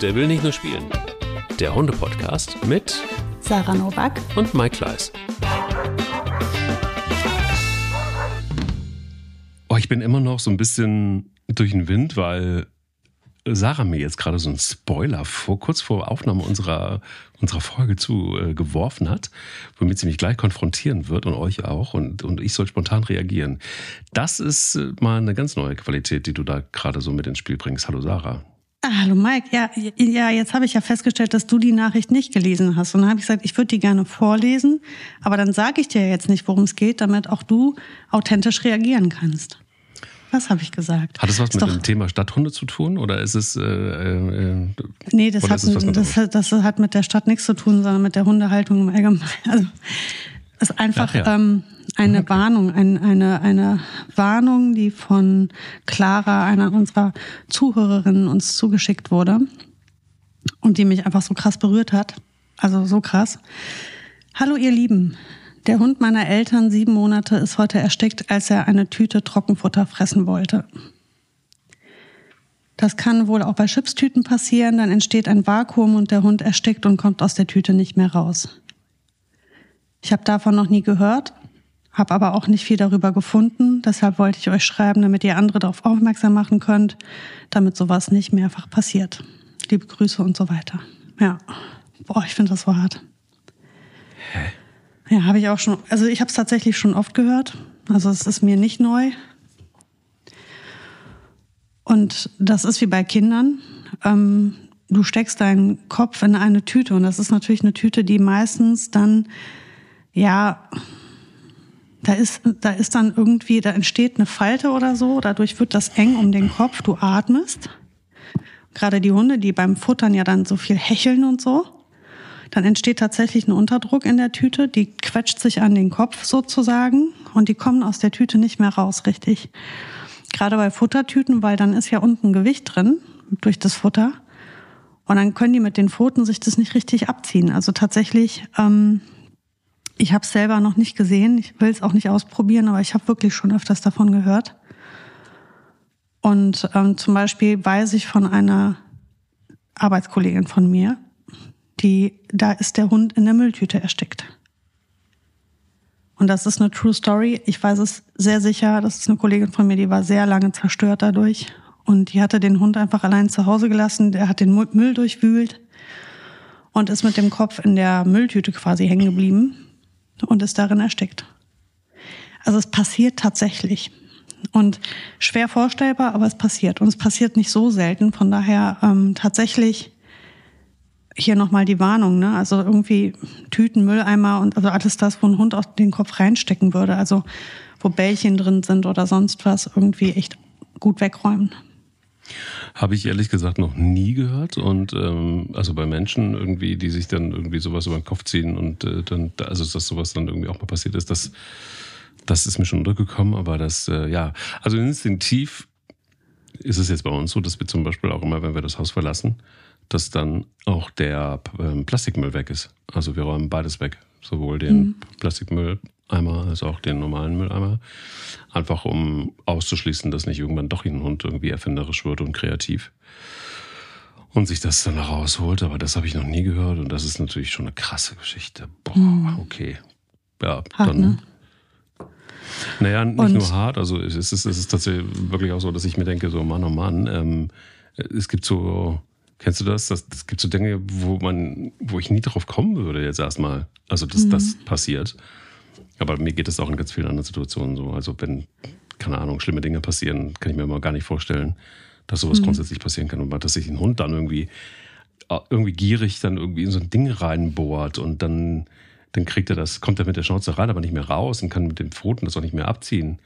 Der will nicht nur spielen. Der Hunde-Podcast mit Sarah Novak und Mike Kleiss. Oh, ich bin immer noch so ein bisschen durch den Wind, weil Sarah mir jetzt gerade so einen Spoiler vor, kurz vor Aufnahme unserer, unserer Folge zu äh, geworfen hat, womit sie mich gleich konfrontieren wird und euch auch und, und ich soll spontan reagieren. Das ist äh, mal eine ganz neue Qualität, die du da gerade so mit ins Spiel bringst. Hallo Sarah. Ah, hallo Mike, ja, ja, jetzt habe ich ja festgestellt, dass du die Nachricht nicht gelesen hast. Und dann habe ich gesagt, ich würde die gerne vorlesen, aber dann sage ich dir jetzt nicht, worum es geht, damit auch du authentisch reagieren kannst. Was habe ich gesagt? Hat es was ist mit dem Thema Stadthunde zu tun oder ist es? Äh, äh, nee, das hat, das, hat, das hat mit der Stadt nichts zu tun, sondern mit der Hundehaltung im Allgemeinen. Also ist einfach ja. ähm, eine okay. Warnung, ein, eine eine Warnung, die von Clara, einer unserer Zuhörerinnen, uns zugeschickt wurde und die mich einfach so krass berührt hat. Also so krass. Hallo ihr Lieben, der Hund meiner Eltern, sieben Monate, ist heute erstickt, als er eine Tüte Trockenfutter fressen wollte. Das kann wohl auch bei Chipstüten passieren, dann entsteht ein Vakuum und der Hund erstickt und kommt aus der Tüte nicht mehr raus. Ich habe davon noch nie gehört, habe aber auch nicht viel darüber gefunden, deshalb wollte ich euch schreiben, damit ihr andere darauf aufmerksam machen könnt, damit sowas nicht mehrfach passiert. Liebe Grüße und so weiter. Ja, boah, ich finde das so hart. Hä? Ja, habe ich auch schon. Also ich habe es tatsächlich schon oft gehört. Also es ist mir nicht neu. Und das ist wie bei Kindern. Ähm, du steckst deinen Kopf in eine Tüte und das ist natürlich eine Tüte, die meistens dann, ja, da ist, da ist dann irgendwie, da entsteht eine Falte oder so, dadurch wird das eng um den Kopf, du atmest. Gerade die Hunde, die beim Futtern ja dann so viel hecheln und so. Dann entsteht tatsächlich ein Unterdruck in der Tüte, die quetscht sich an den Kopf sozusagen und die kommen aus der Tüte nicht mehr raus, richtig. Gerade bei Futtertüten, weil dann ist ja unten Gewicht drin durch das Futter. Und dann können die mit den Pfoten sich das nicht richtig abziehen. Also tatsächlich, ähm, ich habe es selber noch nicht gesehen, ich will es auch nicht ausprobieren, aber ich habe wirklich schon öfters davon gehört. Und ähm, zum Beispiel weiß ich von einer Arbeitskollegin von mir, die, da ist der Hund in der Mülltüte erstickt. Und das ist eine True Story. Ich weiß es sehr sicher. Das ist eine Kollegin von mir, die war sehr lange zerstört dadurch. Und die hatte den Hund einfach allein zu Hause gelassen. Der hat den Müll durchwühlt und ist mit dem Kopf in der Mülltüte quasi hängen geblieben und ist darin erstickt. Also es passiert tatsächlich. Und schwer vorstellbar, aber es passiert. Und es passiert nicht so selten. Von daher ähm, tatsächlich hier nochmal die Warnung, ne? Also irgendwie Tüten, Mülleimer und also alles das, wo ein Hund auf den Kopf reinstecken würde. Also wo Bällchen drin sind oder sonst was, irgendwie echt gut wegräumen. Habe ich ehrlich gesagt noch nie gehört. Und ähm, also bei Menschen irgendwie, die sich dann irgendwie sowas über den Kopf ziehen und äh, dann, also dass sowas dann irgendwie auch mal passiert ist, das, das ist mir schon untergekommen, aber das, äh, ja, also instinktiv ist es jetzt bei uns so, dass wir zum Beispiel auch immer, wenn wir das Haus verlassen, dass dann auch der ähm, Plastikmüll weg ist. Also wir räumen beides weg. Sowohl den mhm. Plastikmülleimer als auch den normalen Mülleimer. Einfach um auszuschließen, dass nicht irgendwann doch ein Hund irgendwie erfinderisch wird und kreativ. Und sich das dann rausholt. Aber das habe ich noch nie gehört. Und das ist natürlich schon eine krasse Geschichte. Boah, mhm. okay. Ja, Hart, dann. Ne? Naja, nicht und? nur hart. Also es ist, es ist tatsächlich wirklich auch so, dass ich mir denke, so Mann, oh Mann, ähm, es gibt so Kennst du das? das? Das gibt so Dinge, wo man, wo ich nie drauf kommen würde jetzt erstmal. Also, dass mhm. das passiert. Aber mir geht es auch in ganz vielen anderen Situationen so. Also, wenn, keine Ahnung, schlimme Dinge passieren, kann ich mir mal gar nicht vorstellen, dass sowas mhm. grundsätzlich passieren kann. Und dass sich ein Hund dann irgendwie, äh, irgendwie gierig dann irgendwie in so ein Ding reinbohrt und dann, dann kriegt er das, kommt er mit der Schnauze rein, aber nicht mehr raus und kann mit den Pfoten das auch nicht mehr abziehen.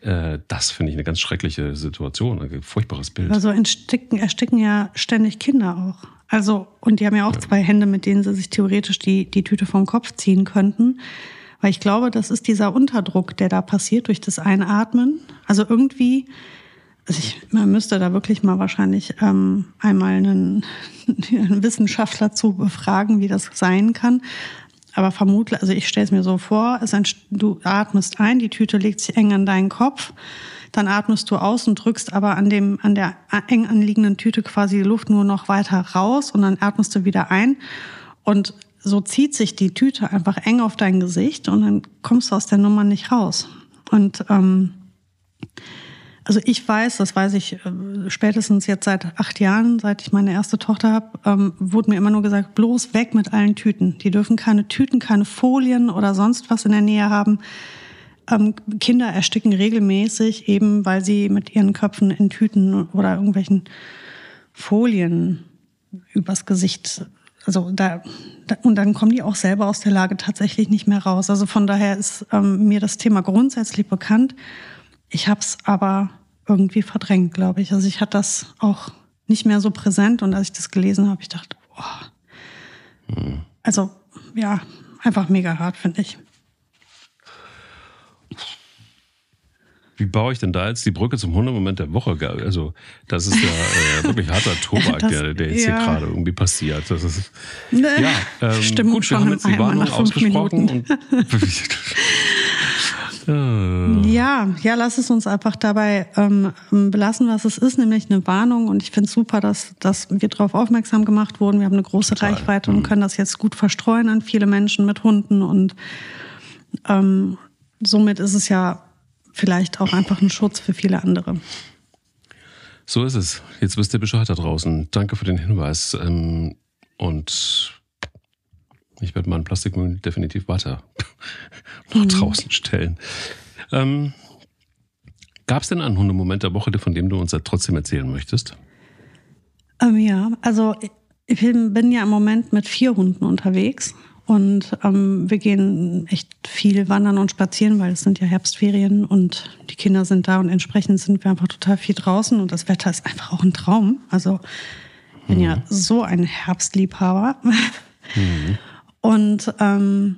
Äh, das finde ich eine ganz schreckliche Situation, ein furchtbares Bild. Also ersticken, ersticken ja ständig Kinder auch. Also, und die haben ja auch ja. zwei Hände, mit denen sie sich theoretisch die, die Tüte vom Kopf ziehen könnten. Weil ich glaube, das ist dieser Unterdruck, der da passiert durch das Einatmen. Also irgendwie, also ich, man müsste da wirklich mal wahrscheinlich ähm, einmal einen, einen Wissenschaftler zu befragen, wie das sein kann. Aber vermutlich, also ich stelle es mir so vor, ein, du atmest ein, die Tüte legt sich eng an deinen Kopf, dann atmest du aus und drückst aber an dem, an der eng anliegenden Tüte quasi die Luft nur noch weiter raus und dann atmest du wieder ein. Und so zieht sich die Tüte einfach eng auf dein Gesicht und dann kommst du aus der Nummer nicht raus. Und ähm, also ich weiß, das weiß ich äh, spätestens jetzt seit acht Jahren, seit ich meine erste Tochter habe, ähm, wurde mir immer nur gesagt, bloß weg mit allen Tüten. Die dürfen keine Tüten, keine Folien oder sonst was in der Nähe haben. Ähm, Kinder ersticken regelmäßig, eben weil sie mit ihren Köpfen in Tüten oder irgendwelchen Folien übers Gesicht also da, und dann kommen die auch selber aus der Lage tatsächlich nicht mehr raus. Also von daher ist ähm, mir das Thema grundsätzlich bekannt. Ich habe es aber irgendwie verdrängt, glaube ich. Also ich hatte das auch nicht mehr so präsent und als ich das gelesen habe, ich dachte, oh. Hm. also ja, einfach mega hart, finde ich. Wie baue ich denn da jetzt die Brücke zum Hundemoment der Woche? Also, das ist ja äh, wirklich harter Tobak, das, der, der jetzt ja. hier gerade irgendwie passiert. Das ist, ne, ja, ähm, Stimmung gut, wir haben jetzt die Warnung ausgesprochen. ja, ja, lass es uns einfach dabei ähm, belassen, was es ist, nämlich eine Warnung. Und ich finde es super, dass, dass wir darauf aufmerksam gemacht wurden. Wir haben eine große Total. Reichweite und mhm. können das jetzt gut verstreuen an viele Menschen mit Hunden. Und ähm, somit ist es ja vielleicht auch einfach ein Schutz für viele andere. So ist es. Jetzt wisst ihr Bescheid da draußen. Danke für den Hinweis. Ähm, und ich werde meinen Plastikmüll definitiv weiter nach mhm. draußen stellen. Ähm, Gab es denn einen Hundemoment der Woche, von dem du uns ja trotzdem erzählen möchtest? Ähm, ja, also ich bin ja im Moment mit vier Hunden unterwegs und ähm, wir gehen echt viel wandern und spazieren, weil es sind ja Herbstferien und die Kinder sind da und entsprechend sind wir einfach total viel draußen und das Wetter ist einfach auch ein Traum. Also ich bin mhm. ja so ein Herbstliebhaber. Mhm. Und ähm,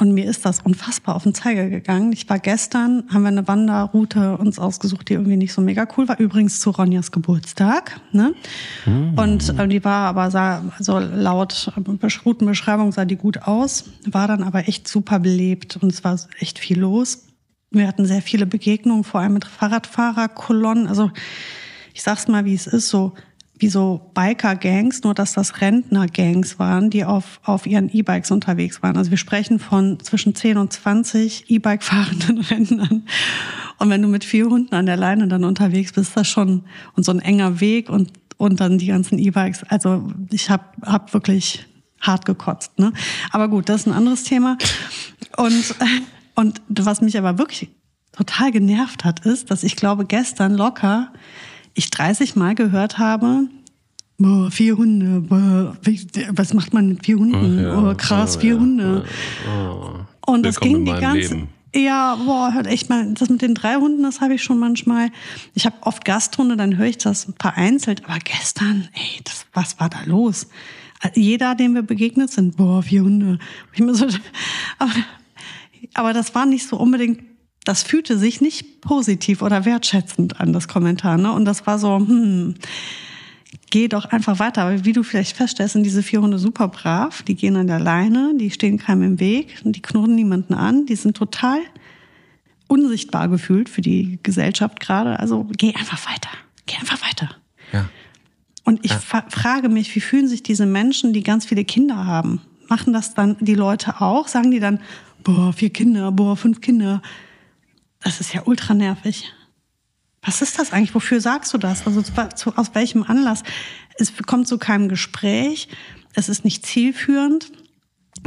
und mir ist das unfassbar auf den Zeiger gegangen. Ich war gestern, haben wir eine Wanderroute uns ausgesucht, die irgendwie nicht so mega cool war. Übrigens zu Ronjas Geburtstag. Ne? Mhm. Und äh, die war aber, sah so laut Routenbeschreibung sah die gut aus, war dann aber echt super belebt und es war echt viel los. Wir hatten sehr viele Begegnungen, vor allem mit Fahrradfahrerkolonnen. Also ich sag's mal, wie es ist, so wie so Biker-Gangs, nur dass das Rentner-Gangs waren, die auf, auf ihren E-Bikes unterwegs waren. Also wir sprechen von zwischen 10 und 20 E-Bike fahrenden Rentnern. Und wenn du mit vier Hunden an der Leine dann unterwegs bist, das schon und so ein enger Weg und, und dann die ganzen E-Bikes. Also ich habe hab wirklich hart gekotzt. Ne? Aber gut, das ist ein anderes Thema. Und, und was mich aber wirklich total genervt hat, ist, dass ich glaube, gestern locker ich 30 Mal gehört habe, boah, vier Hunde, boah, was macht man mit vier Hunden? Oh, ja, oh krass, oh, vier ja, Hunde. Oh, Und das ging die ganze Leben. Ja, boah, hört echt mal, das mit den drei Hunden, das habe ich schon manchmal. Ich habe oft Gasthunde, dann höre ich das vereinzelt, aber gestern, ey, das, was war da los? Jeder, dem wir begegnet sind, boah, vier Hunde. So, aber, aber das war nicht so unbedingt das fühlte sich nicht positiv oder wertschätzend an, das Kommentar. Ne? Und das war so, hm, geh doch einfach weiter. Aber wie du vielleicht feststellst, sind diese vier Hunde super brav. Die gehen an der Leine, die stehen keinem im Weg, die knurren niemanden an, die sind total unsichtbar gefühlt für die Gesellschaft gerade. Also geh einfach weiter. Geh einfach weiter. Ja. Und ich ja. frage mich, wie fühlen sich diese Menschen, die ganz viele Kinder haben? Machen das dann die Leute auch? Sagen die dann, boah, vier Kinder, boah, fünf Kinder? Das ist ja ultra nervig. Was ist das eigentlich? Wofür sagst du das? Also zu, aus welchem Anlass? Es kommt zu keinem Gespräch. Es ist nicht zielführend.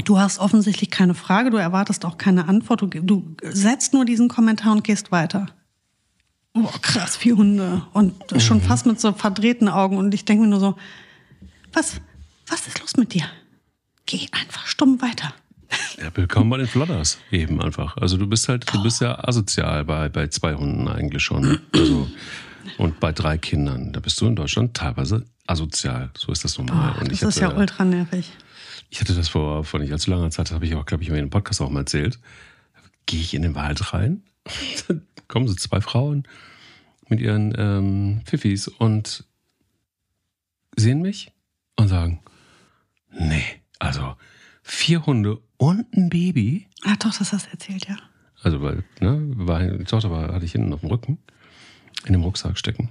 Du hast offensichtlich keine Frage. Du erwartest auch keine Antwort. Du, du setzt nur diesen Kommentar und gehst weiter. Oh, krass, vier Hunde. Und schon mhm. fast mit so verdrehten Augen. Und ich denke mir nur so, was, was ist los mit dir? Geh einfach stumm weiter. Ja, willkommen bei den Flodders eben einfach. Also du bist halt, du bist ja asozial bei, bei zwei Hunden eigentlich schon. Also, und bei drei Kindern. Da bist du in Deutschland teilweise asozial. So ist das normal. Oh, das ist hatte, ja ultra nervig. Ich hatte das vor, vor nicht allzu langer Zeit, das habe ich auch, glaube ich, in einem Podcast auch mal erzählt. Gehe ich in den Wald rein, dann kommen so zwei Frauen mit ihren ähm, Pfiffis und sehen mich und sagen, nee, also vier Hunde und ein Baby. Ah, doch, das hast du erzählt, ja. Also, weil, ne, war, die Tochter war, hatte ich hinten auf dem Rücken, in dem Rucksack stecken.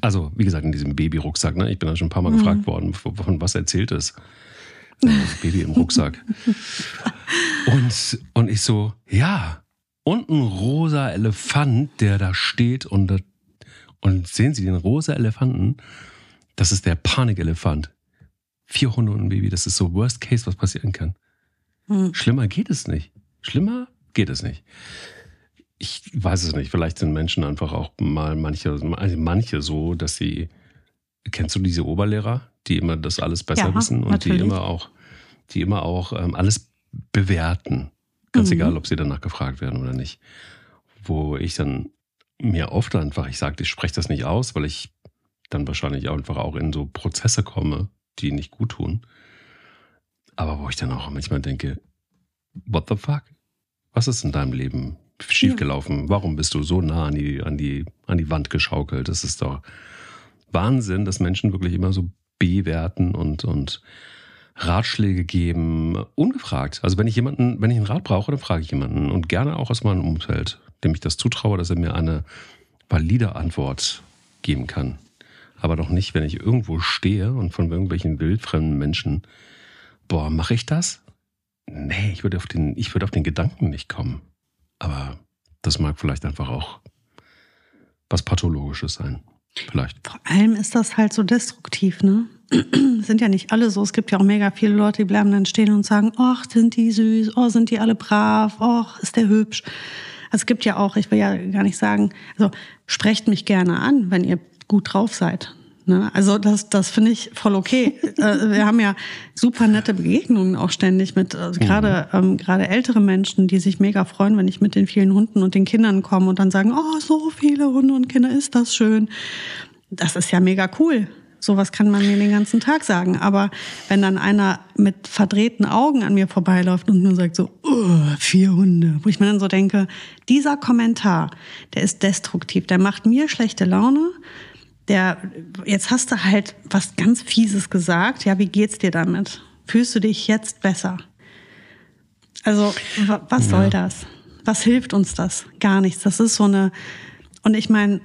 Also, wie gesagt, in diesem Babyrucksack, ne? Ich bin da schon ein paar Mal mhm. gefragt worden, von was erzählt es. Das Baby im Rucksack. Und, und ich so, ja. Und ein rosa Elefant, der da steht und, und sehen Sie den rosa Elefanten? Das ist der Panikelefant. Vier Hunde und ein Baby, das ist so Worst Case, was passieren kann. Mhm. Schlimmer geht es nicht. Schlimmer geht es nicht. Ich weiß es nicht. Vielleicht sind Menschen einfach auch mal manche, also manche so, dass sie. Kennst du diese Oberlehrer, die immer das alles besser ja, wissen und natürlich. die immer auch, die immer auch ähm, alles bewerten? Ganz mhm. egal, ob sie danach gefragt werden oder nicht. Wo ich dann mir oft einfach, ich sage, ich spreche das nicht aus, weil ich dann wahrscheinlich einfach auch in so Prozesse komme, die nicht gut tun. Aber wo ich dann auch manchmal denke, what the fuck? Was ist in deinem Leben schiefgelaufen? Ja. Warum bist du so nah an die, an, die, an die Wand geschaukelt? Das ist doch Wahnsinn, dass Menschen wirklich immer so bewerten und, und Ratschläge geben, ungefragt. Also wenn ich jemanden, wenn ich einen Rat brauche, dann frage ich jemanden und gerne auch aus meinem Umfeld, dem ich das zutraue, dass er mir eine valide Antwort geben kann. Aber doch nicht, wenn ich irgendwo stehe und von irgendwelchen wildfremden Menschen, boah, mache ich das? Nee, ich würde auf den, ich würde auf den Gedanken nicht kommen. Aber das mag vielleicht einfach auch was Pathologisches sein. Vielleicht. Vor allem ist das halt so destruktiv, ne? sind ja nicht alle so. Es gibt ja auch mega viele Leute, die bleiben dann stehen und sagen, ach, sind die süß, oh, sind die alle brav, oh, ist der hübsch. Also es gibt ja auch, ich will ja gar nicht sagen, also sprecht mich gerne an, wenn ihr gut drauf seid. Ne? Also das, das finde ich voll okay. Äh, wir haben ja super nette Begegnungen auch ständig mit also gerade ähm, gerade ältere Menschen, die sich mega freuen, wenn ich mit den vielen Hunden und den Kindern komme und dann sagen, oh, so viele Hunde und Kinder, ist das schön. Das ist ja mega cool. Sowas kann man mir den ganzen Tag sagen. Aber wenn dann einer mit verdrehten Augen an mir vorbeiläuft und nur sagt so, oh, vier Hunde, wo ich mir dann so denke, dieser Kommentar, der ist destruktiv, der macht mir schlechte Laune, der, jetzt hast du halt was ganz Fieses gesagt. Ja, wie geht's dir damit? Fühlst du dich jetzt besser? Also, was soll ja. das? Was hilft uns das? Gar nichts. Das ist so eine, und ich meine,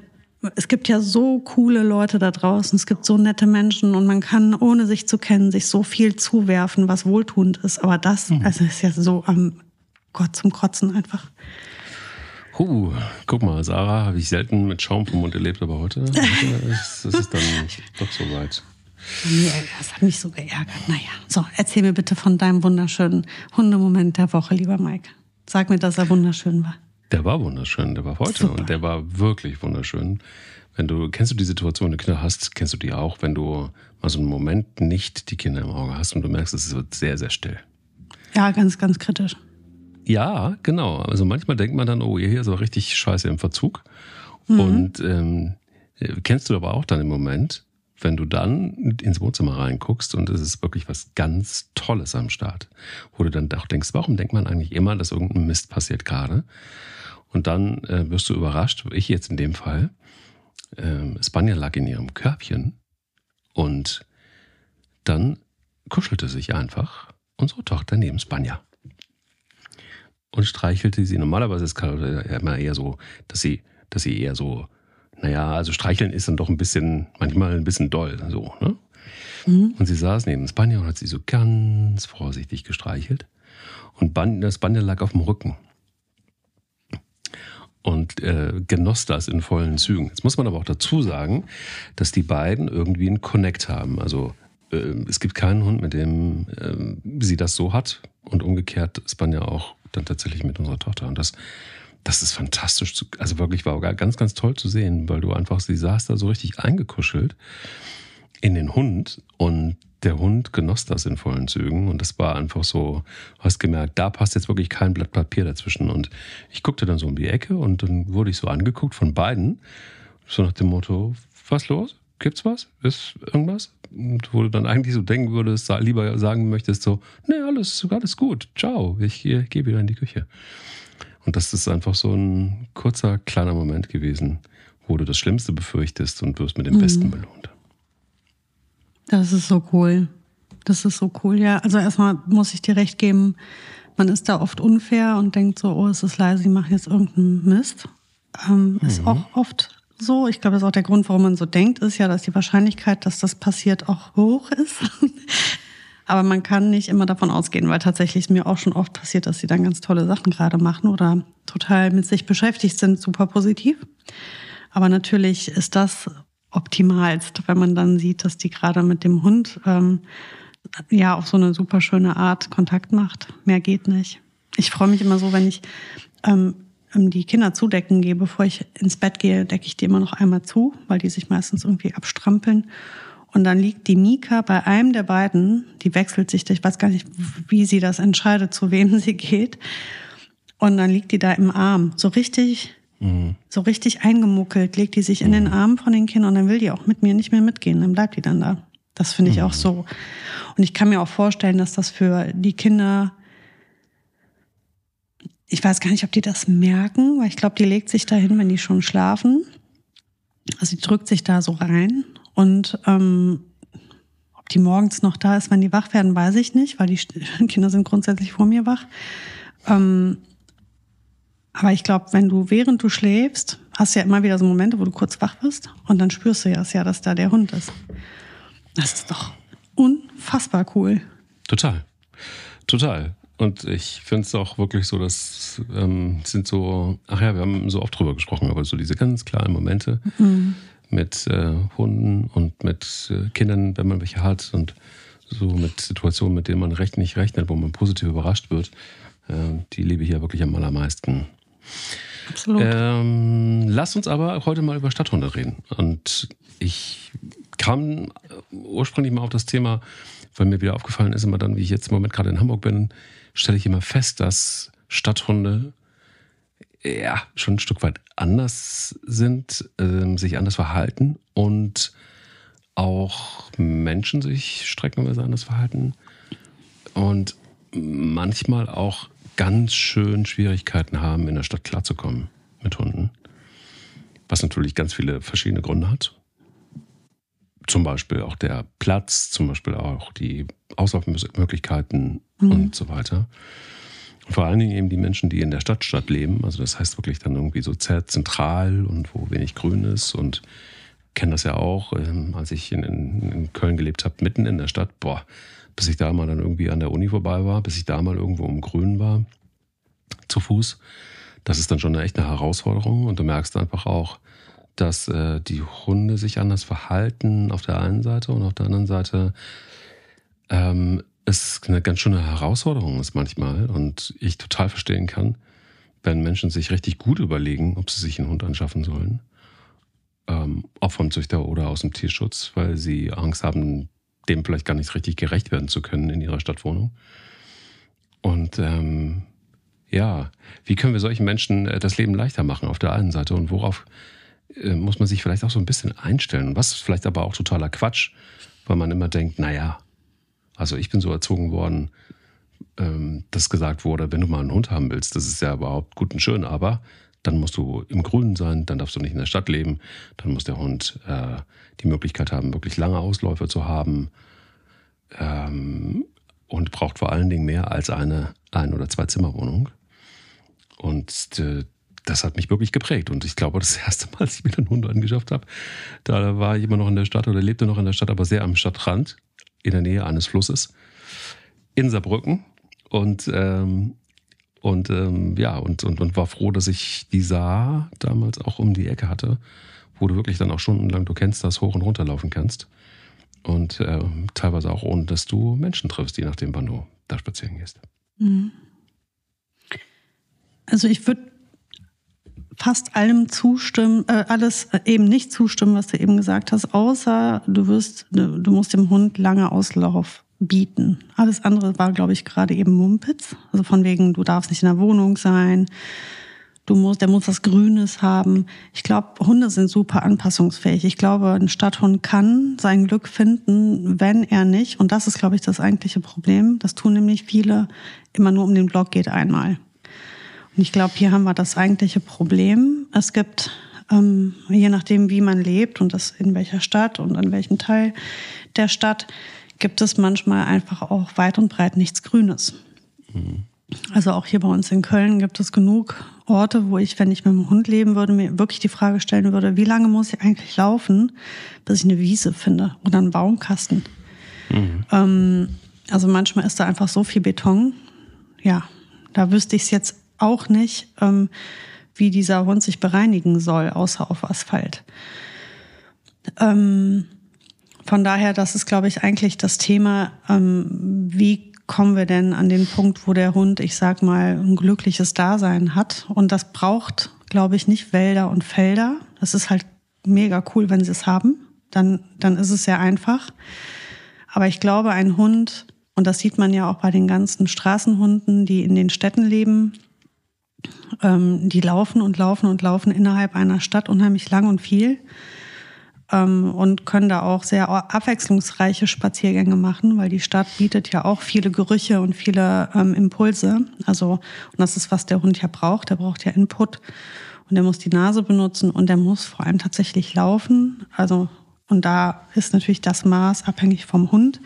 es gibt ja so coole Leute da draußen, es gibt so nette Menschen und man kann, ohne sich zu kennen, sich so viel zuwerfen, was wohltuend ist. Aber das, mhm. also ist ja so am Gott zum Kotzen einfach. Huh, guck mal, Sarah habe ich selten mit Schaum vom Mund erlebt, aber heute, heute ist, ist es dann doch so weit. Nee, das hat mich so geärgert. Naja, so, erzähl mir bitte von deinem wunderschönen Hundemoment der Woche, lieber Mike. Sag mir, dass er wunderschön war. Der war wunderschön, der war heute Super. und der war wirklich wunderschön. Wenn du, kennst du die Situation, wenn du Kinder hast, kennst du die auch, wenn du mal so einen Moment nicht die Kinder im Auge hast und du merkst, es wird sehr, sehr still. Ja, ganz, ganz kritisch. Ja, genau. Also manchmal denkt man dann, oh, hier ist aber richtig scheiße im Verzug. Mhm. Und ähm, kennst du aber auch dann im Moment, wenn du dann ins Wohnzimmer reinguckst und es ist wirklich was ganz Tolles am Start, wo du dann auch denkst, warum denkt man eigentlich immer, dass irgendein Mist passiert gerade? Und dann äh, wirst du überrascht, ich jetzt in dem Fall, äh, Spanier lag in ihrem Körbchen und dann kuschelte sich einfach unsere Tochter neben Spanier und streichelte sie. Normalerweise ist es immer eher so, dass sie, dass sie eher so, naja, also streicheln ist dann doch ein bisschen, manchmal ein bisschen doll, so, ne? Mhm. Und sie saß neben Spanier und hat sie so ganz vorsichtig gestreichelt. Und das Spanier lag auf dem Rücken. Und äh, genoss das in vollen Zügen. Jetzt muss man aber auch dazu sagen, dass die beiden irgendwie einen Connect haben. Also äh, es gibt keinen Hund, mit dem äh, sie das so hat. Und umgekehrt Spanier auch dann tatsächlich mit unserer Tochter. Und das, das ist fantastisch. Zu, also wirklich war ganz, ganz toll zu sehen, weil du einfach, sie saß da so richtig eingekuschelt in den Hund und der Hund genoss das in vollen Zügen und das war einfach so, hast gemerkt, da passt jetzt wirklich kein Blatt Papier dazwischen und ich guckte dann so um die Ecke und dann wurde ich so angeguckt von beiden, so nach dem Motto, was los? Gibt's was? Ist irgendwas? Und wo du dann eigentlich so denken würdest, lieber sagen möchtest so, nee, alles, alles gut, ciao, ich gehe wieder in die Küche. Und das ist einfach so ein kurzer, kleiner Moment gewesen, wo du das Schlimmste befürchtest und wirst mit dem mhm. Besten belohnt. Das ist so cool. Das ist so cool, ja. Also erstmal muss ich dir recht geben, man ist da oft unfair und denkt so, oh, es ist leise, die machen jetzt irgendeinen Mist. Ähm, mhm. Ist auch oft so. Ich glaube, das ist auch der Grund, warum man so denkt, ist ja, dass die Wahrscheinlichkeit, dass das passiert, auch hoch ist. Aber man kann nicht immer davon ausgehen, weil tatsächlich ist mir auch schon oft passiert, dass sie dann ganz tolle Sachen gerade machen oder total mit sich beschäftigt sind, super positiv. Aber natürlich ist das optimalst, wenn man dann sieht, dass die gerade mit dem Hund ähm, ja auf so eine super schöne Art Kontakt macht. Mehr geht nicht. Ich freue mich immer so, wenn ich ähm, die Kinder zudecken gehe, bevor ich ins Bett gehe, decke ich die immer noch einmal zu, weil die sich meistens irgendwie abstrampeln. Und dann liegt die Mika bei einem der beiden, die wechselt sich, ich weiß gar nicht, wie sie das entscheidet, zu wem sie geht. Und dann liegt die da im Arm, so richtig, mhm. so richtig eingemuckelt, legt die sich in den mhm. Arm von den Kindern und dann will die auch mit mir nicht mehr mitgehen, dann bleibt die dann da. Das finde ich mhm. auch so. Und ich kann mir auch vorstellen, dass das für die Kinder, ich weiß gar nicht, ob die das merken, weil ich glaube, die legt sich dahin, wenn die schon schlafen. Also die drückt sich da so rein und ähm, ob die morgens noch da ist, wenn die wach werden, weiß ich nicht, weil die Kinder sind grundsätzlich vor mir wach. Ähm, aber ich glaube, wenn du während du schläfst, hast du ja immer wieder so Momente, wo du kurz wach bist und dann spürst du ja, ja dass da der Hund ist. Das ist doch unfassbar cool. Total. Total. Und ich finde es auch wirklich so, dass ähm, sind so, ach ja, wir haben so oft drüber gesprochen, aber so diese ganz kleinen Momente mhm. mit äh, Hunden und mit äh, Kindern, wenn man welche hat und so mit Situationen, mit denen man recht nicht rechnet, wo man positiv überrascht wird, äh, die liebe ich ja wirklich am allermeisten. Absolut. Ähm, lass uns aber heute mal über Stadthunde reden. Und ich kam ursprünglich mal auf das Thema, weil mir wieder aufgefallen ist, immer dann, wie ich jetzt im Moment gerade in Hamburg bin, stelle ich immer fest, dass Stadthunde ja schon ein Stück weit anders sind, äh, sich anders verhalten und auch Menschen sich streckenweise anders verhalten und manchmal auch ganz schön Schwierigkeiten haben, in der Stadt klarzukommen mit Hunden. Was natürlich ganz viele verschiedene Gründe hat zum Beispiel auch der Platz, zum Beispiel auch die Auslaufmöglichkeiten mhm. und so weiter. vor allen Dingen eben die Menschen, die in der Stadtstadt leben. Also das heißt wirklich dann irgendwie so zentral und wo wenig Grün ist. Und kenne das ja auch, ähm, als ich in, in Köln gelebt habe, mitten in der Stadt. Boah, bis ich da mal dann irgendwie an der Uni vorbei war, bis ich da mal irgendwo im Grün war, zu Fuß. Das ist dann schon eine Herausforderung. Und du merkst einfach auch, dass äh, die Hunde sich anders verhalten auf der einen Seite und auf der anderen Seite ähm, es eine ganz schöne Herausforderung ist manchmal und ich total verstehen kann, wenn Menschen sich richtig gut überlegen, ob sie sich einen Hund anschaffen sollen, ähm, auch vom Züchter oder aus dem Tierschutz, weil sie Angst haben, dem vielleicht gar nicht richtig gerecht werden zu können in ihrer Stadtwohnung. Und ähm, ja, wie können wir solchen Menschen äh, das Leben leichter machen auf der einen Seite und worauf äh, muss man sich vielleicht auch so ein bisschen einstellen. Was vielleicht aber auch totaler Quatsch, weil man immer denkt, naja, also ich bin so erzogen worden, ähm, dass gesagt wurde, wenn du mal einen Hund haben willst, das ist ja überhaupt gut und schön, aber dann musst du im Grünen sein, dann darfst du nicht in der Stadt leben, dann muss der Hund äh, die Möglichkeit haben, wirklich lange Ausläufe zu haben ähm, und braucht vor allen Dingen mehr als eine Ein- oder Zwei-Zimmer-Wohnung. Und äh, das hat mich wirklich geprägt. Und ich glaube, das erste Mal, als ich mir einen Hund angeschafft habe, da war ich immer noch in der Stadt oder lebte noch in der Stadt, aber sehr am Stadtrand, in der Nähe eines Flusses, in Saarbrücken. Und, ähm, und ähm, ja, und, und, und war froh, dass ich die Saar damals auch um die Ecke hatte, wo du wirklich dann auch stundenlang, du kennst das, hoch und runter laufen kannst. Und äh, teilweise auch ohne, dass du Menschen triffst, je nachdem, wann du da spazieren gehst. Mhm. Also ich würde fast allem zustimmen, äh, alles äh, eben nicht zustimmen, was du eben gesagt hast, außer du wirst, du musst dem Hund lange Auslauf bieten. Alles andere war, glaube ich, gerade eben Mumpitz. Also von wegen, du darfst nicht in der Wohnung sein, du musst, der muss was Grünes haben. Ich glaube, Hunde sind super anpassungsfähig. Ich glaube, ein Stadthund kann sein Glück finden, wenn er nicht, und das ist, glaube ich, das eigentliche Problem, das tun nämlich viele, immer nur um den Block geht einmal. Ich glaube, hier haben wir das eigentliche Problem. Es gibt, ähm, je nachdem, wie man lebt und das in welcher Stadt und an welchem Teil der Stadt, gibt es manchmal einfach auch weit und breit nichts Grünes. Mhm. Also auch hier bei uns in Köln gibt es genug Orte, wo ich, wenn ich mit dem Hund leben würde, mir wirklich die Frage stellen würde, wie lange muss ich eigentlich laufen, bis ich eine Wiese finde oder einen Baumkasten. Mhm. Ähm, also manchmal ist da einfach so viel Beton. Ja, da wüsste ich es jetzt auch nicht, ähm, wie dieser Hund sich bereinigen soll, außer auf Asphalt. Ähm, von daher, das ist, glaube ich, eigentlich das Thema, ähm, wie kommen wir denn an den Punkt, wo der Hund, ich sag mal, ein glückliches Dasein hat. Und das braucht, glaube ich, nicht Wälder und Felder. Das ist halt mega cool, wenn sie es haben. Dann, dann ist es sehr einfach. Aber ich glaube, ein Hund, und das sieht man ja auch bei den ganzen Straßenhunden, die in den Städten leben, ähm, die laufen und laufen und laufen innerhalb einer Stadt unheimlich lang und viel ähm, und können da auch sehr abwechslungsreiche Spaziergänge machen, weil die Stadt bietet ja auch viele Gerüche und viele ähm, Impulse. Also, und das ist, was der Hund ja braucht. Der braucht ja Input und der muss die Nase benutzen und der muss vor allem tatsächlich laufen. Also, und da ist natürlich das Maß abhängig vom Hund.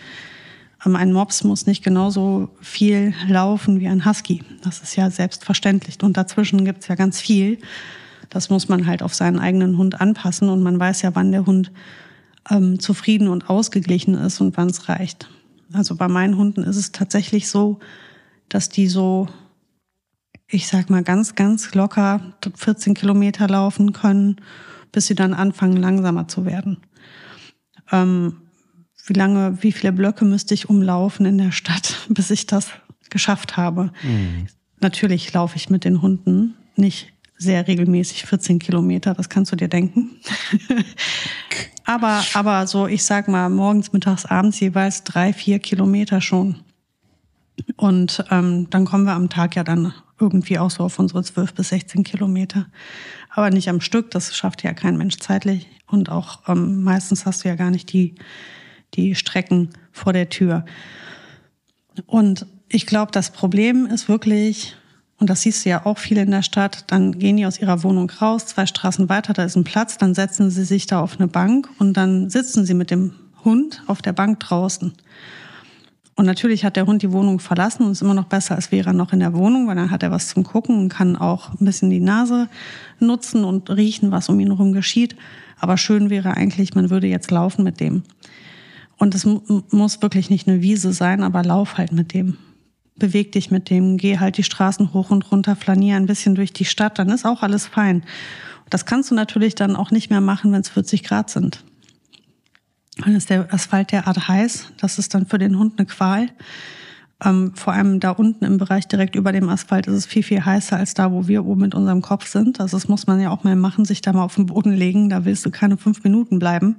Ähm, ein Mops muss nicht genauso viel laufen wie ein Husky. Das ist ja selbstverständlich. Und dazwischen gibt's ja ganz viel. Das muss man halt auf seinen eigenen Hund anpassen und man weiß ja, wann der Hund ähm, zufrieden und ausgeglichen ist und wann es reicht. Also bei meinen Hunden ist es tatsächlich so, dass die so, ich sag mal, ganz, ganz locker 14 Kilometer laufen können, bis sie dann anfangen, langsamer zu werden. Ähm, wie lange, wie viele Blöcke müsste ich umlaufen in der Stadt, bis ich das geschafft habe? Mhm. Natürlich laufe ich mit den Hunden nicht sehr regelmäßig 14 Kilometer, das kannst du dir denken. aber, aber so, ich sag mal, morgens, mittags, abends jeweils drei, vier Kilometer schon. Und ähm, dann kommen wir am Tag ja dann irgendwie auch so auf unsere 12 bis 16 Kilometer. Aber nicht am Stück, das schafft ja kein Mensch zeitlich. Und auch ähm, meistens hast du ja gar nicht die, die Strecken vor der Tür. Und ich glaube, das Problem ist wirklich, und das siehst du ja auch viele in der Stadt, dann gehen die aus ihrer Wohnung raus, zwei Straßen weiter, da ist ein Platz, dann setzen sie sich da auf eine Bank und dann sitzen sie mit dem Hund auf der Bank draußen. Und natürlich hat der Hund die Wohnung verlassen und ist immer noch besser, als wäre er noch in der Wohnung, weil dann hat er was zum Gucken und kann auch ein bisschen die Nase nutzen und riechen, was um ihn herum geschieht. Aber schön wäre eigentlich, man würde jetzt laufen mit dem. Und es muss wirklich nicht eine Wiese sein, aber lauf halt mit dem beweg dich mit dem, geh halt die Straßen hoch und runter, flanier ein bisschen durch die Stadt, dann ist auch alles fein. Das kannst du natürlich dann auch nicht mehr machen, wenn es 40 Grad sind. Dann ist der Asphalt derart heiß, das ist dann für den Hund eine Qual. Ähm, vor allem da unten im Bereich direkt über dem Asphalt ist es viel, viel heißer als da, wo wir oben mit unserem Kopf sind. Also das muss man ja auch mal machen, sich da mal auf den Boden legen. Da willst du keine fünf Minuten bleiben.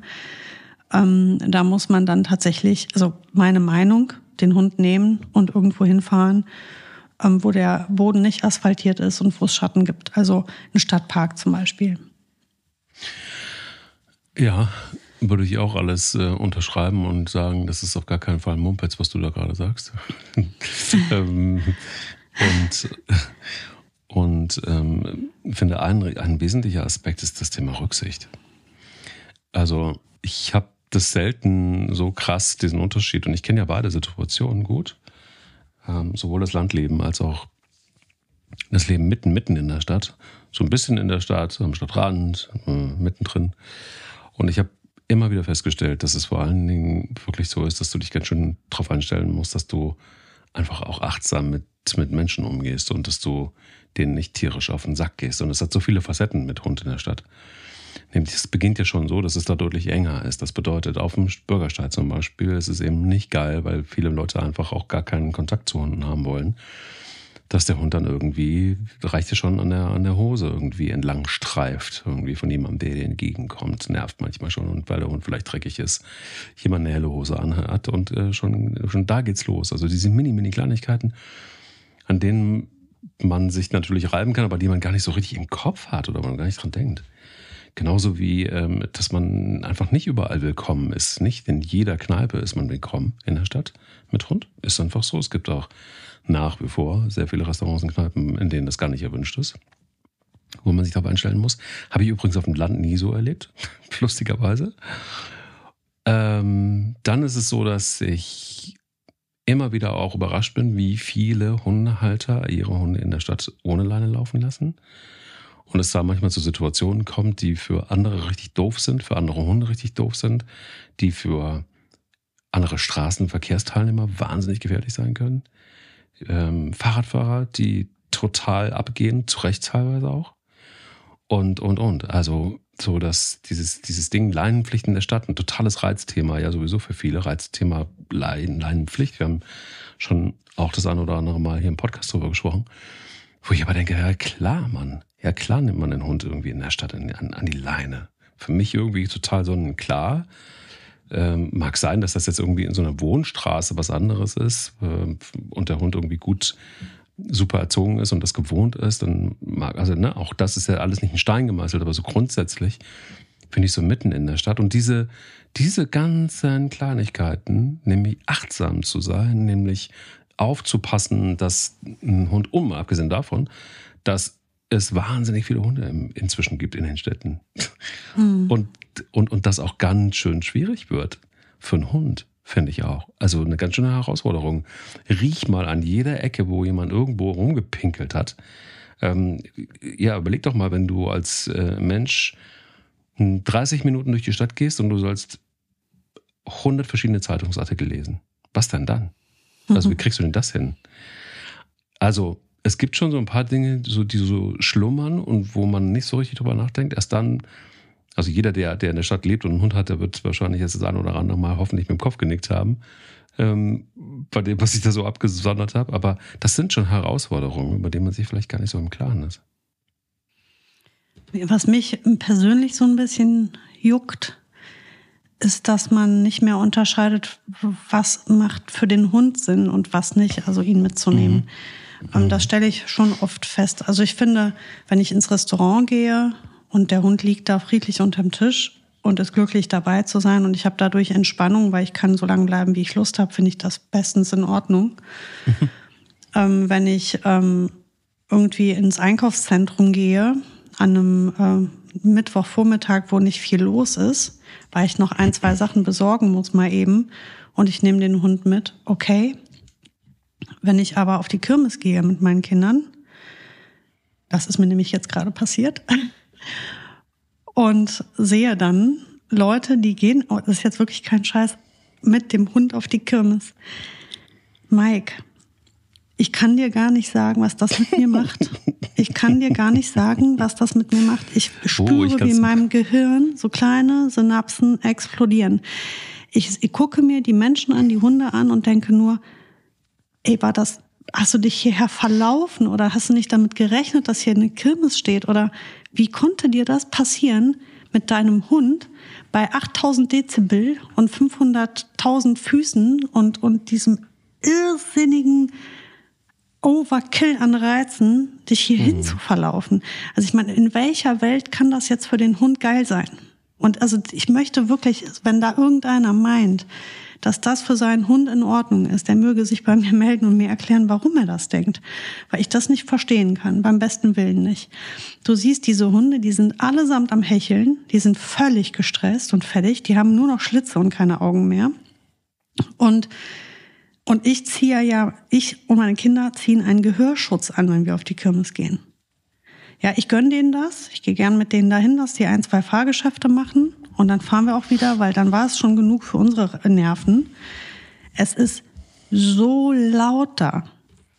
Ähm, da muss man dann tatsächlich, also meine Meinung, den Hund nehmen und irgendwo hinfahren, ähm, wo der Boden nicht asphaltiert ist und wo es Schatten gibt. Also ein Stadtpark zum Beispiel. Ja, würde ich auch alles äh, unterschreiben und sagen, das ist auf gar keinen Fall ein Mumpets, was du da gerade sagst. ähm, und und ähm, finde, ein, ein wesentlicher Aspekt ist das Thema Rücksicht. Also ich habe das selten so krass, diesen Unterschied. Und ich kenne ja beide Situationen gut. Ähm, sowohl das Landleben als auch das Leben mitten, mitten in der Stadt. So ein bisschen in der Stadt, am Stadtrand, äh, mittendrin. Und ich habe immer wieder festgestellt, dass es vor allen Dingen wirklich so ist, dass du dich ganz schön darauf einstellen musst, dass du einfach auch achtsam mit, mit Menschen umgehst und dass du denen nicht tierisch auf den Sack gehst. Und es hat so viele Facetten mit Hund in der Stadt. Nämlich, es beginnt ja schon so, dass es da deutlich enger ist. Das bedeutet, auf dem Bürgersteig zum Beispiel ist es eben nicht geil, weil viele Leute einfach auch gar keinen Kontakt zu Hunden haben wollen. Dass der Hund dann irgendwie, reicht ja schon an der, an der Hose irgendwie entlang streift, irgendwie von jemandem, der dir entgegenkommt. Nervt manchmal schon und weil der Hund vielleicht dreckig ist, jemand eine helle Hose anhat und äh, schon, schon da geht's los. Also diese mini, mini Kleinigkeiten, an denen man sich natürlich reiben kann, aber die man gar nicht so richtig im Kopf hat oder man gar nicht dran denkt. Genauso wie, ähm, dass man einfach nicht überall willkommen ist. Nicht in jeder Kneipe ist man willkommen in der Stadt mit Hund. Ist einfach so. Es gibt auch nach wie vor sehr viele Restaurants und Kneipen, in denen das gar nicht erwünscht ist. Wo man sich darauf einstellen muss. Habe ich übrigens auf dem Land nie so erlebt. Lustigerweise. Ähm, dann ist es so, dass ich immer wieder auch überrascht bin, wie viele Hundehalter ihre Hunde in der Stadt ohne Leine laufen lassen. Und es da manchmal zu Situationen kommt, die für andere richtig doof sind, für andere Hunde richtig doof sind, die für andere Straßenverkehrsteilnehmer wahnsinnig gefährlich sein können. Ähm, Fahrradfahrer, die total abgehen, zu Recht teilweise auch. Und, und, und. Also so, dass dieses, dieses Ding Leinenpflicht in der Stadt ein totales Reizthema, ja sowieso für viele, Reizthema Leinen, Leinenpflicht. Wir haben schon auch das eine oder andere Mal hier im Podcast drüber gesprochen. Wo ich aber denke, ja klar, Mann. Ja klar nimmt man den Hund irgendwie in der Stadt an, an die Leine. Für mich irgendwie total sonnenklar. Ähm, mag sein, dass das jetzt irgendwie in so einer Wohnstraße was anderes ist äh, und der Hund irgendwie gut super erzogen ist und das gewohnt ist, dann mag, also ne, auch das ist ja alles nicht in Stein gemeißelt, aber so grundsätzlich finde ich so mitten in der Stadt. Und diese, diese ganzen Kleinigkeiten, nämlich achtsam zu sein, nämlich aufzupassen, dass ein Hund um, abgesehen davon, dass es wahnsinnig viele Hunde inzwischen gibt in den Städten. Hm. Und, und, und das auch ganz schön schwierig wird für einen Hund finde ich auch. Also eine ganz schöne Herausforderung. Riech mal an jeder Ecke, wo jemand irgendwo rumgepinkelt hat. Ähm, ja, überleg doch mal, wenn du als äh, Mensch 30 Minuten durch die Stadt gehst und du sollst 100 verschiedene Zeitungsartikel lesen. Was denn dann? Mhm. Also wie kriegst du denn das hin? Also es gibt schon so ein paar Dinge, so, die so schlummern und wo man nicht so richtig drüber nachdenkt. Erst dann also jeder, der, der in der Stadt lebt und einen Hund hat, der wird wahrscheinlich jetzt das eine oder andere Mal hoffentlich mit dem Kopf genickt haben, ähm, bei dem, was ich da so abgesondert habe. Aber das sind schon Herausforderungen, über die man sich vielleicht gar nicht so im Klaren ist. Was mich persönlich so ein bisschen juckt, ist, dass man nicht mehr unterscheidet, was macht für den Hund Sinn und was nicht, also ihn mitzunehmen. Mhm. Das stelle ich schon oft fest. Also ich finde, wenn ich ins Restaurant gehe und der Hund liegt da friedlich unterm Tisch und ist glücklich dabei zu sein und ich habe dadurch Entspannung, weil ich kann so lange bleiben, wie ich Lust habe, finde ich das bestens in Ordnung. Mhm. Ähm, wenn ich ähm, irgendwie ins Einkaufszentrum gehe an einem äh, Mittwochvormittag, wo nicht viel los ist, weil ich noch ein, zwei Sachen besorgen muss mal eben und ich nehme den Hund mit, okay. Wenn ich aber auf die Kirmes gehe mit meinen Kindern, das ist mir nämlich jetzt gerade passiert, und sehe dann Leute, die gehen, oh, das ist jetzt wirklich kein Scheiß, mit dem Hund auf die Kirmes. Mike, ich kann dir gar nicht sagen, was das mit mir macht. Ich kann dir gar nicht sagen, was das mit mir macht. Ich spüre, oh, ich wie in meinem Gehirn so kleine Synapsen explodieren. Ich, ich gucke mir die Menschen an, die Hunde an und denke nur, ey, war das, hast du dich hierher verlaufen oder hast du nicht damit gerechnet, dass hier eine Kirmes steht oder wie konnte dir das passieren mit deinem Hund bei 8000 Dezibel und 500.000 Füßen und, und diesem irrsinnigen Overkill an Reizen, dich hierhin mhm. zu verlaufen? Also ich meine, in welcher Welt kann das jetzt für den Hund geil sein? Und also ich möchte wirklich, wenn da irgendeiner meint, dass das für seinen Hund in Ordnung ist, der möge sich bei mir melden und mir erklären, warum er das denkt. Weil ich das nicht verstehen kann, beim besten Willen nicht. Du siehst diese Hunde, die sind allesamt am Hecheln, die sind völlig gestresst und fertig, die haben nur noch Schlitze und keine Augen mehr. Und und ich ziehe ja, ich und meine Kinder ziehen einen Gehörschutz an, wenn wir auf die Kirmes gehen. Ja, ich gönne denen das. Ich gehe gern mit denen dahin, dass die ein, zwei Fahrgeschäfte machen. Und dann fahren wir auch wieder, weil dann war es schon genug für unsere Nerven. Es ist so laut da.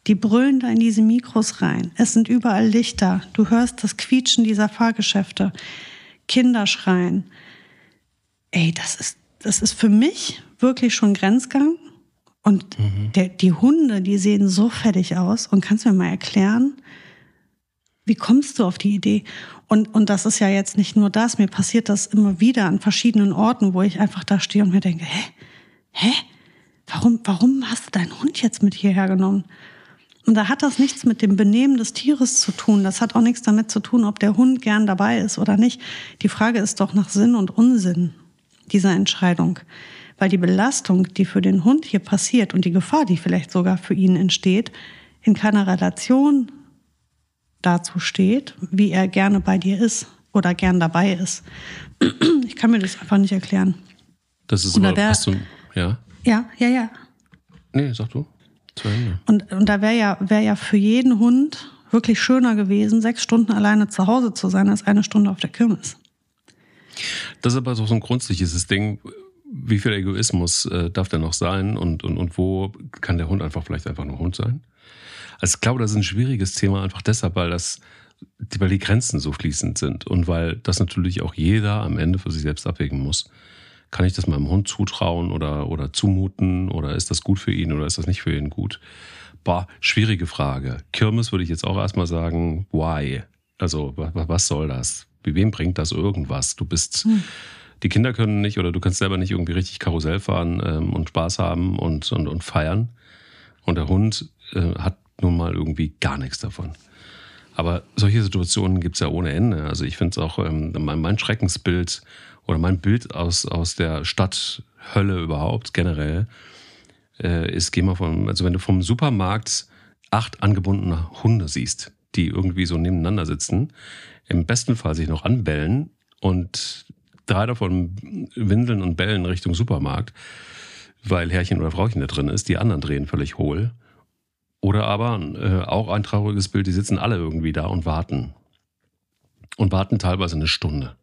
Die brüllen da in diese Mikros rein. Es sind überall Lichter. Du hörst das Quietschen dieser Fahrgeschäfte. Kinder schreien. Ey, das ist, das ist für mich wirklich schon Grenzgang. Und mhm. der, die Hunde, die sehen so fertig aus. Und kannst du mir mal erklären, wie kommst du auf die Idee? Und, und das ist ja jetzt nicht nur das, mir passiert das immer wieder an verschiedenen Orten, wo ich einfach da stehe und mir denke, hä? Hä? Warum, warum hast du deinen Hund jetzt mit hierher genommen? Und da hat das nichts mit dem Benehmen des Tieres zu tun. Das hat auch nichts damit zu tun, ob der Hund gern dabei ist oder nicht. Die Frage ist doch nach Sinn und Unsinn dieser Entscheidung. Weil die Belastung, die für den Hund hier passiert und die Gefahr, die vielleicht sogar für ihn entsteht, in keiner Relation dazu steht, wie er gerne bei dir ist oder gern dabei ist. Ich kann mir das einfach nicht erklären. Das ist aber, der, du, ja? Ja, ja, ja. Nee, sag du. Zu Ende. Und, und da wäre ja, wär ja für jeden Hund wirklich schöner gewesen, sechs Stunden alleine zu Hause zu sein, als eine Stunde auf der Kirmes. Das ist aber so ein grundsätzliches Ding. Wie viel Egoismus äh, darf der noch sein und, und, und wo kann der Hund einfach vielleicht einfach nur Hund sein? Also ich glaube, das ist ein schwieriges Thema einfach deshalb, weil das, weil die Grenzen so fließend sind und weil das natürlich auch jeder am Ende für sich selbst abwägen muss. Kann ich das meinem Hund zutrauen oder, oder zumuten oder ist das gut für ihn oder ist das nicht für ihn gut? Boah, schwierige Frage. Kirmes würde ich jetzt auch erstmal sagen, why? Also, was soll das? Wie wem bringt das irgendwas? Du bist, hm. die Kinder können nicht oder du kannst selber nicht irgendwie richtig Karussell fahren ähm, und Spaß haben und, und, und feiern. Und der Hund äh, hat nun mal irgendwie gar nichts davon. Aber solche Situationen gibt es ja ohne Ende. Also ich finde es auch, ähm, mein, Schreckensbild oder mein Bild aus, aus der Stadthölle überhaupt generell äh, ist, geh mal von, also wenn du vom Supermarkt acht angebundene Hunde siehst, die irgendwie so nebeneinander sitzen, im besten Fall sich noch anbellen und drei davon winseln und bellen Richtung Supermarkt, weil Herrchen oder Frauchen da drin ist, die anderen drehen völlig hohl. Oder aber äh, auch ein trauriges Bild, die sitzen alle irgendwie da und warten. Und warten teilweise eine Stunde.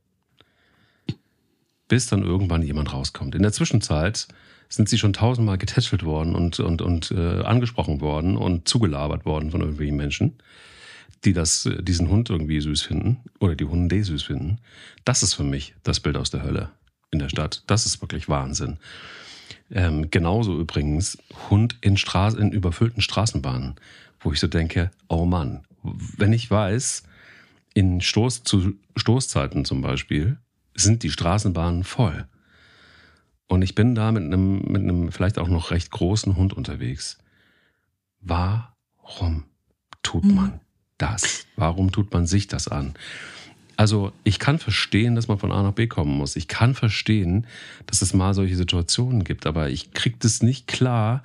Bis dann irgendwann jemand rauskommt. In der Zwischenzeit sind sie schon tausendmal getätschelt worden und, und, und äh, angesprochen worden und zugelabert worden von irgendwelchen Menschen, die das, diesen Hund irgendwie süß finden oder die Hunde süß finden. Das ist für mich das Bild aus der Hölle in der Stadt. Das ist wirklich Wahnsinn. Ähm, genauso übrigens Hund in, Straßen, in überfüllten Straßenbahnen, wo ich so denke, oh Mann, wenn ich weiß, in Stoß, zu Stoßzeiten zum Beispiel sind die Straßenbahnen voll und ich bin da mit einem, mit einem vielleicht auch noch recht großen Hund unterwegs. Warum tut hm. man das? Warum tut man sich das an? Also ich kann verstehen, dass man von A nach B kommen muss. Ich kann verstehen, dass es mal solche Situationen gibt, aber ich kriege das nicht klar,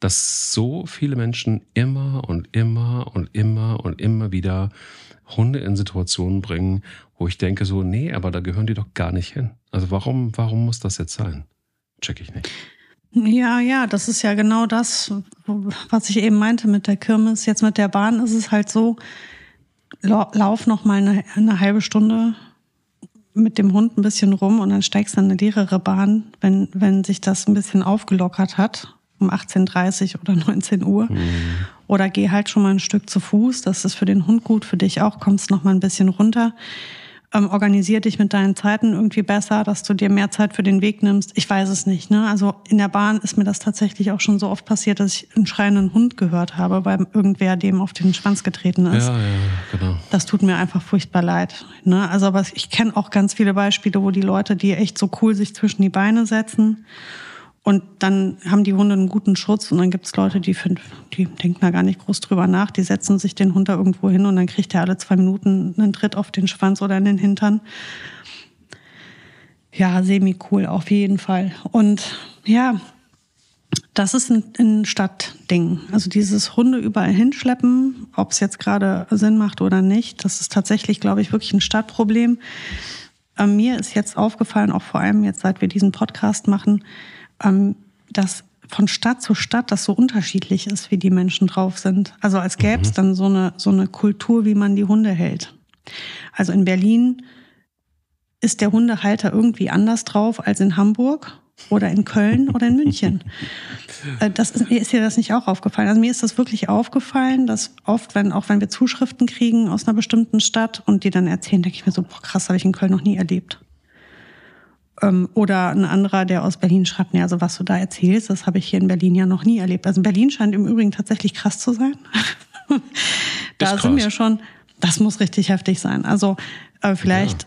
dass so viele Menschen immer und immer und immer und immer wieder Hunde in Situationen bringen, wo ich denke so, nee, aber da gehören die doch gar nicht hin. Also warum, warum muss das jetzt sein? check ich nicht. Ja, ja, das ist ja genau das, was ich eben meinte mit der Kirmes. Jetzt mit der Bahn ist es halt so, lauf noch mal eine, eine halbe Stunde mit dem Hund ein bisschen rum und dann steigst du in eine leere Bahn, wenn, wenn sich das ein bisschen aufgelockert hat, um 18.30 oder 19 Uhr. Mhm. Oder geh halt schon mal ein Stück zu Fuß, das ist für den Hund gut, für dich auch, kommst noch mal ein bisschen runter ähm, organisier dich mit deinen Zeiten irgendwie besser, dass du dir mehr Zeit für den Weg nimmst. Ich weiß es nicht. Ne? Also in der Bahn ist mir das tatsächlich auch schon so oft passiert, dass ich einen schreienden Hund gehört habe, weil irgendwer dem auf den Schwanz getreten ist. Ja, ja, genau. Das tut mir einfach furchtbar leid. Ne? Also aber ich kenne auch ganz viele Beispiele, wo die Leute, die echt so cool sich zwischen die Beine setzen und dann haben die Hunde einen guten Schutz und dann gibt es Leute, die, find, die denken da gar nicht groß drüber nach. Die setzen sich den Hund da irgendwo hin und dann kriegt er alle zwei Minuten einen Tritt auf den Schwanz oder in den Hintern. Ja, semi-cool auf jeden Fall. Und ja, das ist ein, ein Stadtding. Also dieses Hunde überall hinschleppen, ob es jetzt gerade Sinn macht oder nicht, das ist tatsächlich, glaube ich, wirklich ein Stadtproblem. Äh, mir ist jetzt aufgefallen, auch vor allem jetzt, seit wir diesen Podcast machen, ähm, dass von Stadt zu Stadt das so unterschiedlich ist, wie die Menschen drauf sind. Also als gäbe es mhm. dann so eine, so eine Kultur, wie man die Hunde hält. Also in Berlin ist der Hundehalter irgendwie anders drauf als in Hamburg oder in Köln oder in München. Äh, das ist, ist dir das nicht auch aufgefallen? Also mir ist das wirklich aufgefallen, dass oft, wenn, auch wenn wir Zuschriften kriegen aus einer bestimmten Stadt und die dann erzählen, denke ich mir so, boah, krass, habe ich in Köln noch nie erlebt. Ähm, oder ein anderer, der aus Berlin schreibt, nee, also was du da erzählst, das habe ich hier in Berlin ja noch nie erlebt. Also Berlin scheint im Übrigen tatsächlich krass zu sein. da sind wir schon, das muss richtig heftig sein. Also äh, vielleicht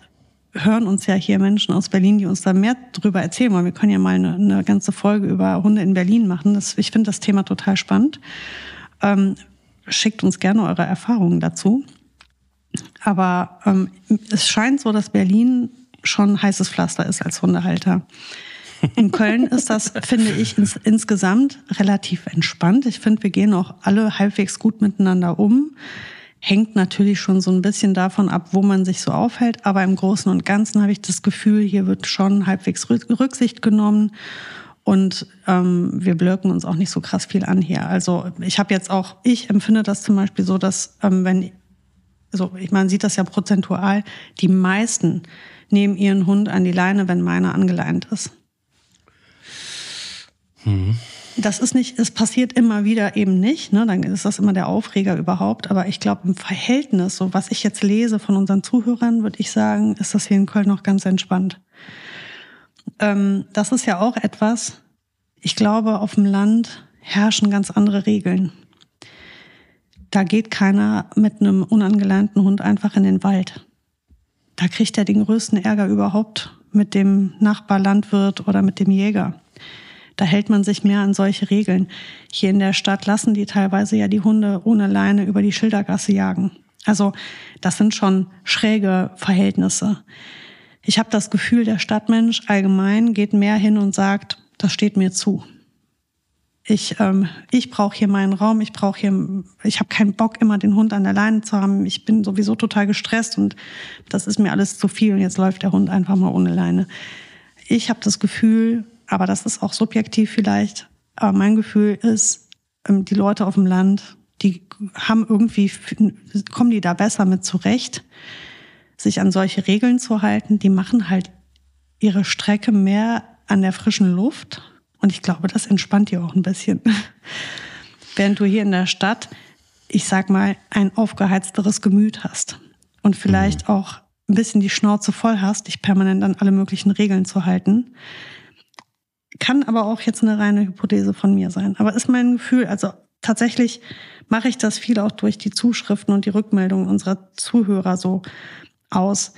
ja. hören uns ja hier Menschen aus Berlin, die uns da mehr drüber erzählen wollen. Wir können ja mal eine, eine ganze Folge über Hunde in Berlin machen. Das, ich finde das Thema total spannend. Ähm, schickt uns gerne eure Erfahrungen dazu. Aber ähm, es scheint so, dass Berlin schon heißes Pflaster ist als Hundehalter. In Köln ist das, finde ich, ins, insgesamt relativ entspannt. Ich finde, wir gehen auch alle halbwegs gut miteinander um. Hängt natürlich schon so ein bisschen davon ab, wo man sich so aufhält. Aber im Großen und Ganzen habe ich das Gefühl, hier wird schon halbwegs Rücksicht genommen. Und ähm, wir blöken uns auch nicht so krass viel an hier. Also ich habe jetzt auch, ich empfinde das zum Beispiel so, dass ähm, wenn, also ich meine, sieht das ja prozentual, die meisten nehmen ihren Hund an die Leine, wenn meiner angeleint ist. Mhm. Das ist nicht, es passiert immer wieder eben nicht, ne? dann ist das immer der Aufreger überhaupt. Aber ich glaube, im Verhältnis, so was ich jetzt lese von unseren Zuhörern, würde ich sagen, ist das hier in Köln noch ganz entspannt. Ähm, das ist ja auch etwas, ich glaube, auf dem Land herrschen ganz andere Regeln. Da geht keiner mit einem unangeleinten Hund einfach in den Wald. Da kriegt er den größten Ärger überhaupt mit dem Nachbarlandwirt oder mit dem Jäger. Da hält man sich mehr an solche Regeln. Hier in der Stadt lassen die teilweise ja die Hunde ohne Leine über die Schildergasse jagen. Also das sind schon schräge Verhältnisse. Ich habe das Gefühl, der Stadtmensch allgemein geht mehr hin und sagt, das steht mir zu. Ich, ähm, ich brauche hier meinen Raum, ich brauche hier, ich habe keinen Bock, immer den Hund an der Leine zu haben. Ich bin sowieso total gestresst und das ist mir alles zu viel und jetzt läuft der Hund einfach mal ohne Leine. Ich habe das Gefühl, aber das ist auch subjektiv vielleicht, aber mein Gefühl ist, ähm, die Leute auf dem Land, die haben irgendwie, kommen die da besser mit zurecht sich an solche Regeln zu halten, die machen halt ihre Strecke mehr an der frischen Luft. Und ich glaube, das entspannt die auch ein bisschen. Während du hier in der Stadt, ich sag mal, ein aufgeheizteres Gemüt hast und vielleicht mhm. auch ein bisschen die Schnauze voll hast, dich permanent an alle möglichen Regeln zu halten. Kann aber auch jetzt eine reine Hypothese von mir sein. Aber ist mein Gefühl, also tatsächlich mache ich das viel auch durch die Zuschriften und die Rückmeldungen unserer Zuhörer so aus,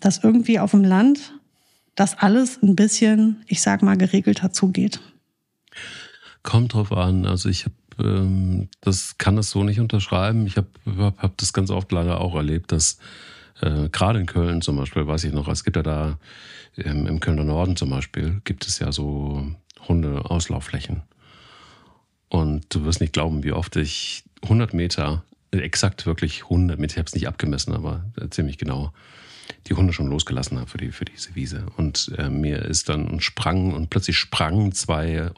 dass irgendwie auf dem Land das alles ein bisschen, ich sag mal, geregelter zugeht. Kommt drauf an. Also ich habe ähm, das kann das so nicht unterschreiben. Ich habe hab das ganz oft leider auch erlebt, dass äh, gerade in Köln zum Beispiel, weiß ich noch, es gibt ja da ähm, im Kölner Norden zum Beispiel, gibt es ja so Hunde-Auslaufflächen. Und du wirst nicht glauben, wie oft ich 100 Meter exakt wirklich 100 Meter, ich habe es nicht abgemessen, aber ziemlich genau, die Hunde schon losgelassen habe für, die, für diese Wiese. Und äh, mir ist dann und sprang und plötzlich sprangen zwei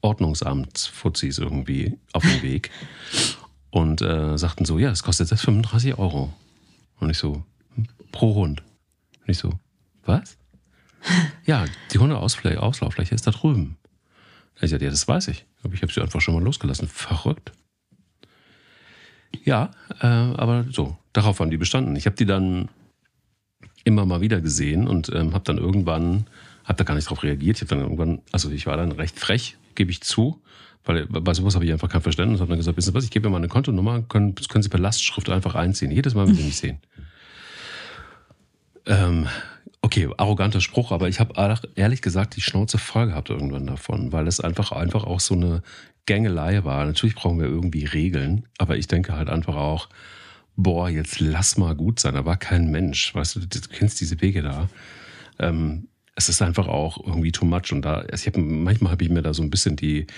Ordnungsamtsfuzis irgendwie auf den Weg und äh, sagten so, ja, es kostet jetzt 35 Euro. Und ich so, pro Hund. Und ich so, was? ja, die Hundeauslauffläche ist da drüben. Ich sagte, ja, das weiß ich. Aber ich habe sie einfach schon mal losgelassen. Verrückt. Ja, äh, aber so, darauf haben die bestanden. Ich habe die dann immer mal wieder gesehen und ähm, habe dann irgendwann, habe da gar nicht drauf reagiert. Ich habe dann irgendwann, also ich war dann recht frech, gebe ich zu, weil bei sowas habe ich einfach kein Verständnis. Habe dann gesagt, wissen Sie was, ich gebe mir mal eine Kontonummer, können, können Sie per Lastschrift einfach einziehen. Jedes Mal, wenn Sie mich sehen. Ähm, okay, arroganter Spruch, aber ich habe ehrlich gesagt die Schnauze voll gehabt irgendwann davon, weil es einfach einfach auch so eine Gängelei war. Natürlich brauchen wir irgendwie Regeln, aber ich denke halt einfach auch, boah, jetzt lass mal gut sein. Da war kein Mensch, weißt du, du kennst diese Wege da. Ähm, es ist einfach auch irgendwie too much und da, ich hab, manchmal habe ich mir da so ein bisschen die,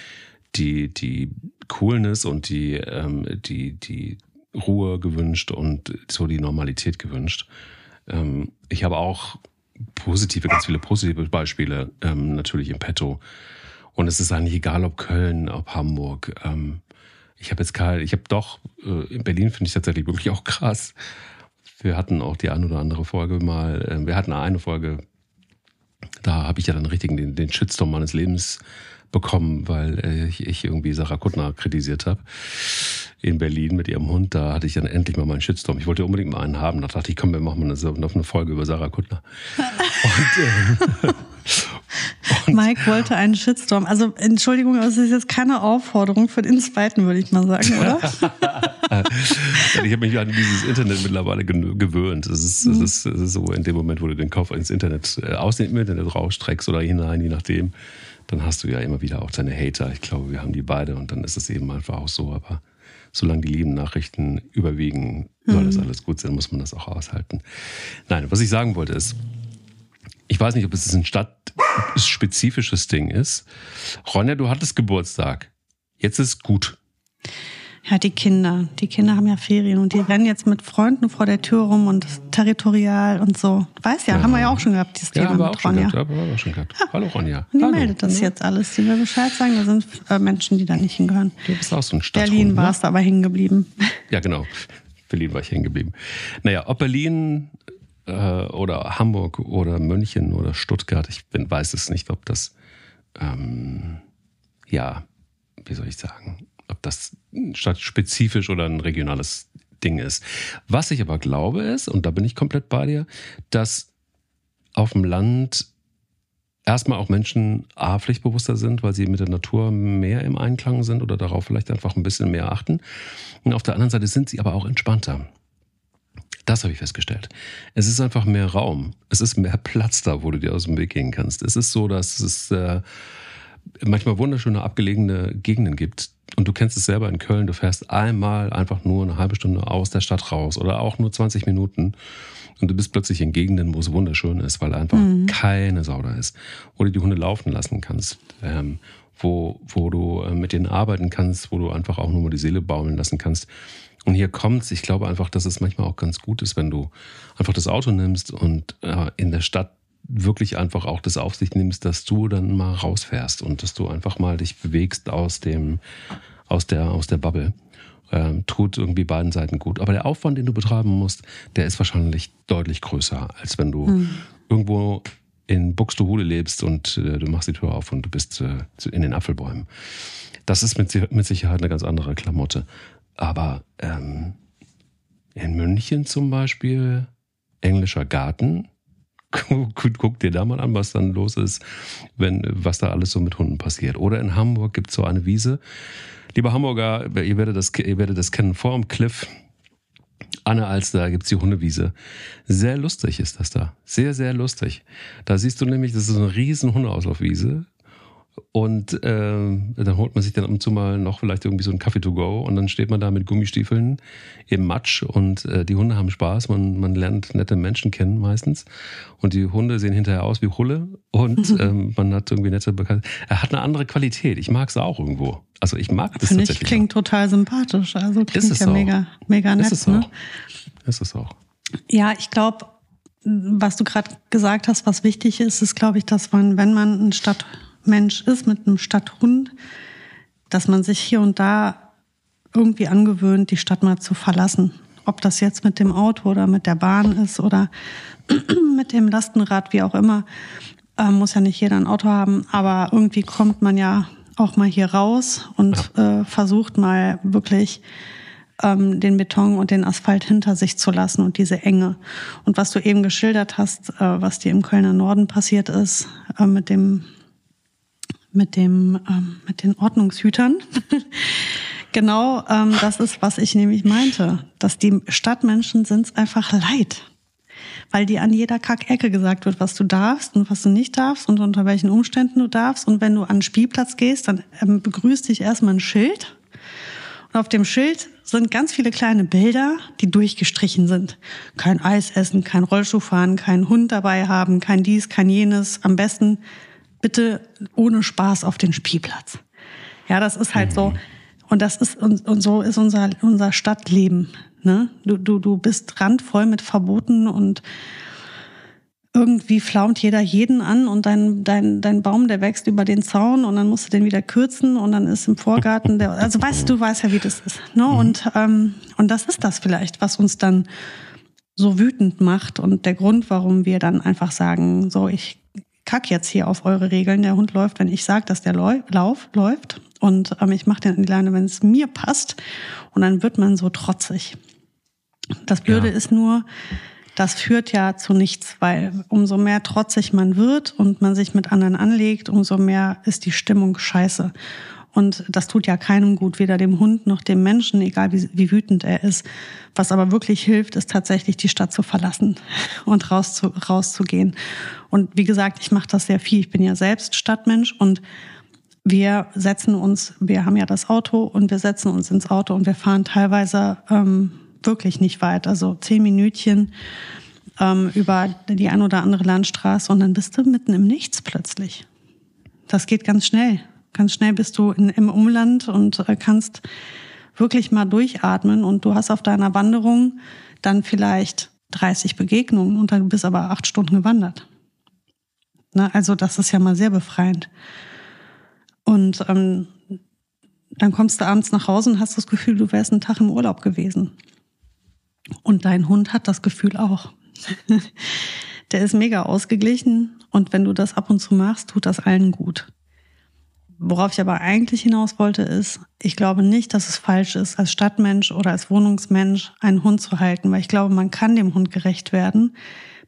die, die Coolness und die, ähm, die, die Ruhe gewünscht und so die Normalität gewünscht. Ähm, ich habe auch positive, ganz viele positive Beispiele ähm, natürlich im Petto. Und es ist eigentlich egal, ob Köln, ob Hamburg. Ähm, ich habe jetzt kein, ich habe doch, äh, in Berlin finde ich tatsächlich wirklich auch krass. Wir hatten auch die ein oder andere Folge mal, äh, wir hatten eine Folge, da habe ich ja dann richtig den, den Shitstorm meines Lebens bekommen, weil äh, ich, ich irgendwie Sarah Kuttner kritisiert habe in Berlin mit ihrem Hund. Da hatte ich dann endlich mal meinen Shitstorm. Ich wollte unbedingt mal einen haben. Da dachte ich, komm, wir machen mal eine, eine Folge über Sarah Kuttner. Und, äh, und Mike wollte einen Shitstorm. Also Entschuldigung, aber es ist jetzt keine Aufforderung für den zweiten, würde ich mal sagen, oder? ich habe mich an dieses Internet mittlerweile gewöhnt. Es ist, es, ist, es ist so in dem Moment, wo du den Kopf ins Internet, äh, aus dem Internet rausstreckst oder hinein, je nachdem, dann hast du ja immer wieder auch deine Hater. Ich glaube, wir haben die beide und dann ist es eben einfach auch so. Aber solange die lieben Nachrichten überwiegen, soll das mhm. alles gut sein, muss man das auch aushalten. Nein, was ich sagen wollte ist, ich weiß nicht, ob es ein stadtspezifisches Ding ist. Ronja, du hattest Geburtstag. Jetzt ist gut. Ja, die Kinder. Die Kinder haben ja Ferien und die rennen jetzt mit Freunden vor der Tür rum und territorial und so. Weiß ja, ja. haben wir ja auch schon gehabt, dieses ja, Thema mit Ronja. Gehabt, haben wir auch schon gehabt. Ja. Hallo Ronja. Und die Hallo. meldet das jetzt alles. Die will Bescheid sagen, da sind äh, Menschen, die da nicht hingehören. Du bist auch so ein Stadthund, Berlin war es ne? aber hängen geblieben. Ja, genau. Berlin war ich hängen geblieben. Naja, ob Berlin äh, oder Hamburg oder München oder Stuttgart, ich bin, weiß es nicht, ob das, ähm, ja, wie soll ich sagen, ob das stadtspezifisch oder ein regionales Ding ist. Was ich aber glaube ist, und da bin ich komplett bei dir, dass auf dem Land erstmal auch Menschen A, pflichtbewusster sind, weil sie mit der Natur mehr im Einklang sind oder darauf vielleicht einfach ein bisschen mehr achten. Und auf der anderen Seite sind sie aber auch entspannter. Das habe ich festgestellt. Es ist einfach mehr Raum. Es ist mehr Platz da, wo du dir aus dem Weg gehen kannst. Es ist so, dass es äh, manchmal wunderschöne abgelegene Gegenden gibt. Und du kennst es selber in Köln. Du fährst einmal einfach nur eine halbe Stunde aus der Stadt raus oder auch nur 20 Minuten. Und du bist plötzlich in Gegenden, wo es wunderschön ist, weil einfach mhm. keine Sau da ist. Wo du die Hunde laufen lassen kannst. Ähm, wo, wo du äh, mit denen arbeiten kannst, wo du einfach auch nur mal die Seele baumeln lassen kannst. Und hier kommt's. Ich glaube einfach, dass es manchmal auch ganz gut ist, wenn du einfach das Auto nimmst und äh, in der Stadt wirklich einfach auch das auf sich nimmst, dass du dann mal rausfährst und dass du einfach mal dich bewegst aus dem, aus der, aus der Bubble. Ähm, tut irgendwie beiden Seiten gut. Aber der Aufwand, den du betreiben musst, der ist wahrscheinlich deutlich größer, als wenn du mhm. irgendwo in Buxtehude lebst und äh, du machst die Tür auf und du bist äh, in den Apfelbäumen. Das ist mit, mit Sicherheit eine ganz andere Klamotte. Aber ähm, in München zum Beispiel, englischer Garten, guck, dir da mal an, was dann los ist, wenn, was da alles so mit Hunden passiert. Oder in Hamburg gibt es so eine Wiese. Liebe Hamburger, ihr werdet das, ihr werdet das kennen, vor dem Cliff. Anne Alster gibt es die Hundewiese. Sehr lustig ist das da. Sehr, sehr lustig. Da siehst du nämlich, das ist eine riesen Hundeauslaufwiese. Und äh, dann holt man sich dann ab und zu mal noch vielleicht irgendwie so einen Kaffee to go und dann steht man da mit Gummistiefeln im Matsch und äh, die Hunde haben Spaß. Man, man lernt nette Menschen kennen meistens. Und die Hunde sehen hinterher aus wie Hulle und ähm, man hat irgendwie nette Bekannte. Er hat eine andere Qualität. Ich mag es auch irgendwo. Also ich mag das Finde ich klingt auch. total sympathisch. Also klingt ist es ja auch. mega, mega nett. Ist es ne? auch. Ist es auch. Ja, ich glaube, was du gerade gesagt hast, was wichtig ist, ist, glaube ich, dass man, wenn man ein Stadt Mensch ist mit einem Stadthund, dass man sich hier und da irgendwie angewöhnt, die Stadt mal zu verlassen. Ob das jetzt mit dem Auto oder mit der Bahn ist oder mit dem Lastenrad, wie auch immer, äh, muss ja nicht jeder ein Auto haben, aber irgendwie kommt man ja auch mal hier raus und äh, versucht mal wirklich ähm, den Beton und den Asphalt hinter sich zu lassen und diese Enge. Und was du eben geschildert hast, äh, was dir im Kölner Norden passiert ist, äh, mit dem mit dem ähm, mit den Ordnungshütern. genau, ähm, das ist, was ich nämlich meinte, dass die Stadtmenschen sind einfach leid, weil dir an jeder Kackecke gesagt wird, was du darfst und was du nicht darfst und unter welchen Umständen du darfst. Und wenn du an den Spielplatz gehst, dann ähm, begrüßt dich erstmal ein Schild. Und auf dem Schild sind ganz viele kleine Bilder, die durchgestrichen sind. Kein Eis essen, kein Rollschuh fahren, kein Hund dabei haben, kein dies, kein jenes. Am besten bitte ohne Spaß auf den Spielplatz. Ja, das ist halt mhm. so. Und das ist, und, und so ist unser, unser Stadtleben. Ne? Du, du, du bist randvoll mit Verboten und irgendwie flaumt jeder jeden an und dein, dein, dein Baum, der wächst über den Zaun und dann musst du den wieder kürzen und dann ist im Vorgarten der, also weißt du, weißt ja, wie das ist. Ne? Mhm. Und, ähm, und das ist das vielleicht, was uns dann so wütend macht und der Grund, warum wir dann einfach sagen, so, ich kack jetzt hier auf eure Regeln. Der Hund läuft, wenn ich sage, dass der Lauf läuft. Und ähm, ich mache den an die Leine, wenn es mir passt. Und dann wird man so trotzig. Das Blöde ja. ist nur, das führt ja zu nichts, weil umso mehr trotzig man wird und man sich mit anderen anlegt, umso mehr ist die Stimmung scheiße. Und das tut ja keinem gut, weder dem Hund noch dem Menschen, egal wie, wie wütend er ist. Was aber wirklich hilft, ist tatsächlich die Stadt zu verlassen und rauszu, rauszugehen. Und wie gesagt, ich mache das sehr viel. Ich bin ja selbst Stadtmensch und wir setzen uns, wir haben ja das Auto und wir setzen uns ins Auto und wir fahren teilweise ähm, wirklich nicht weit, also zehn Minütchen ähm, über die ein oder andere Landstraße und dann bist du mitten im Nichts plötzlich. Das geht ganz schnell. Ganz schnell bist du in, im Umland und äh, kannst wirklich mal durchatmen und du hast auf deiner Wanderung dann vielleicht 30 Begegnungen und dann bist aber acht Stunden gewandert. Ne? Also das ist ja mal sehr befreiend. Und ähm, dann kommst du abends nach Hause und hast das Gefühl, du wärst einen Tag im Urlaub gewesen. Und dein Hund hat das Gefühl auch. Der ist mega ausgeglichen und wenn du das ab und zu machst, tut das allen gut. Worauf ich aber eigentlich hinaus wollte, ist, ich glaube nicht, dass es falsch ist, als Stadtmensch oder als Wohnungsmensch einen Hund zu halten, weil ich glaube, man kann dem Hund gerecht werden.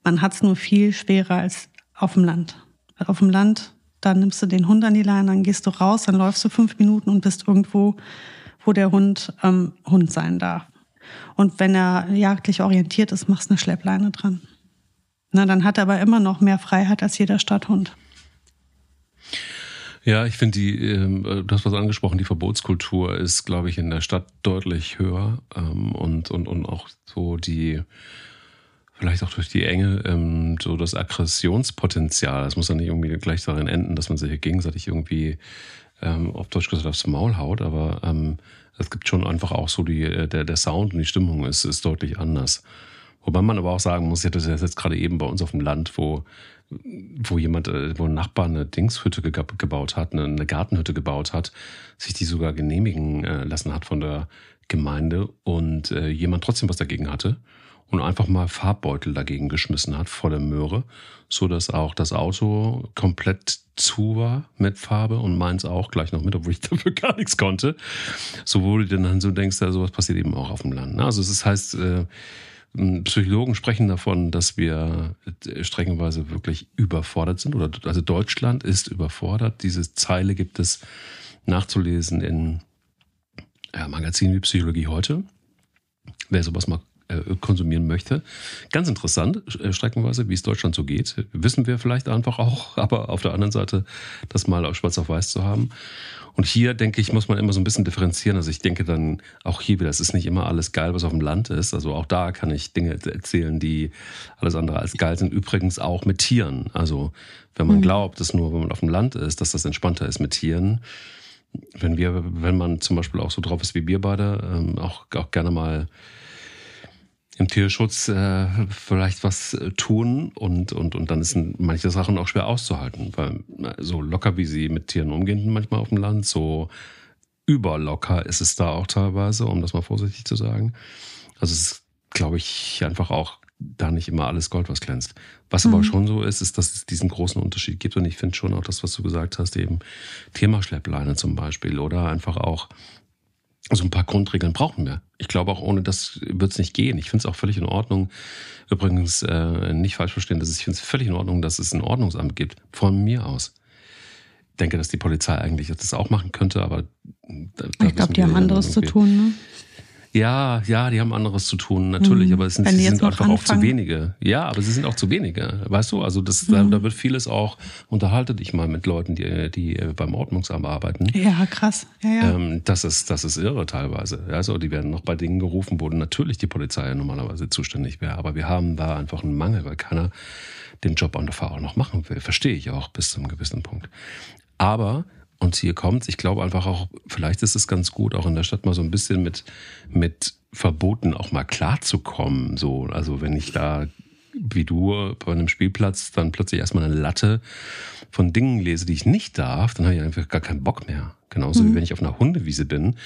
Man hat es nur viel schwerer als auf dem Land. Auf dem Land, dann nimmst du den Hund an die Leine, dann gehst du raus, dann läufst du fünf Minuten und bist irgendwo, wo der Hund ähm, Hund sein darf. Und wenn er jagdlich orientiert ist, machst du eine Schleppleine dran. Na, dann hat er aber immer noch mehr Freiheit als jeder Stadthund. Ja, ich finde die, äh, du hast was angesprochen, die Verbotskultur ist, glaube ich, in der Stadt deutlich höher ähm, und, und, und auch so die, vielleicht auch durch die Enge, ähm, so das Aggressionspotenzial. Das muss ja nicht irgendwie gleich darin enden, dass man sich gegenseitig irgendwie, ähm, auf Deutsch gesagt, aufs Maul haut, aber ähm, es gibt schon einfach auch so die, äh, der, der Sound und die Stimmung ist, ist deutlich anders. Wobei man aber auch sagen muss, ich hatte das jetzt gerade eben bei uns auf dem Land, wo wo jemand, äh, wo ein Nachbar eine Dingshütte gebaut hat, eine Gartenhütte gebaut hat, sich die sogar genehmigen äh, lassen hat von der Gemeinde und äh, jemand trotzdem was dagegen hatte und einfach mal Farbbeutel dagegen geschmissen hat vor der Möhre, so dass auch das Auto komplett zu war mit Farbe und meins auch gleich noch mit, obwohl ich dafür gar nichts konnte. So wo du dann so denkst, ja, sowas passiert eben auch auf dem Land. Ne? Also es heißt, Psychologen sprechen davon, dass wir streckenweise wirklich überfordert sind. Oder also Deutschland ist überfordert. Diese Zeile gibt es nachzulesen in ja, Magazinen wie Psychologie heute. Wer sowas mal äh, konsumieren möchte. Ganz interessant, äh, streckenweise, wie es Deutschland so geht. Wissen wir vielleicht einfach auch, aber auf der anderen Seite das mal auf schwarz auf weiß zu haben. Und hier, denke ich, muss man immer so ein bisschen differenzieren. Also ich denke dann auch hier wieder, es ist nicht immer alles geil, was auf dem Land ist. Also auch da kann ich Dinge erzählen, die alles andere als geil sind. Übrigens auch mit Tieren. Also wenn man mhm. glaubt, dass nur, wenn man auf dem Land ist, dass das entspannter ist mit Tieren. Wenn wir, wenn man zum Beispiel auch so drauf ist wie wir beide, ähm, auch, auch gerne mal im Tierschutz äh, vielleicht was äh, tun und, und, und dann sind manche Sachen auch schwer auszuhalten, weil so locker wie sie mit Tieren umgehen manchmal auf dem Land, so überlocker ist es da auch teilweise, um das mal vorsichtig zu sagen. Also es ist, glaube ich, einfach auch da nicht immer alles Gold, was glänzt. Was mhm. aber schon so ist, ist, dass es diesen großen Unterschied gibt und ich finde schon auch das, was du gesagt hast, eben Thema Schleppleine zum Beispiel oder einfach auch so ein paar Grundregeln brauchen wir. Ich glaube auch ohne das wird es nicht gehen. Ich finde es auch völlig in Ordnung. Übrigens äh, nicht falsch verstehen, dass ich finde es völlig in Ordnung, dass es ein Ordnungsamt gibt. Von mir aus. Ich denke, dass die Polizei eigentlich das auch machen könnte, aber da, da ich glaube, die haben anderes zu tun. Ne? Ja, ja, die haben anderes zu tun, natürlich, mhm. aber es sind, sie sind einfach anfangen. auch zu wenige. Ja, aber sie sind auch zu wenige, weißt du? Also das, mhm. da, da, wird vieles auch, unterhalte dich mal mit Leuten, die, die beim Ordnungsamt arbeiten. Ja, krass. Ja, ja. Ähm, das, ist, das ist irre teilweise. Also die werden noch bei Dingen gerufen, wo natürlich die Polizei normalerweise zuständig wäre. Aber wir haben da einfach einen Mangel, weil keiner den Job an der Fahrer noch machen will. Verstehe ich auch bis zu einem gewissen Punkt. Aber und hier kommt, ich glaube einfach auch, vielleicht ist es ganz gut, auch in der Stadt mal so ein bisschen mit, mit Verboten auch mal klarzukommen. So, also wenn ich da, wie du, bei einem Spielplatz dann plötzlich erstmal eine Latte von Dingen lese, die ich nicht darf, dann habe ich einfach gar keinen Bock mehr. Genauso mhm. wie wenn ich auf einer Hundewiese bin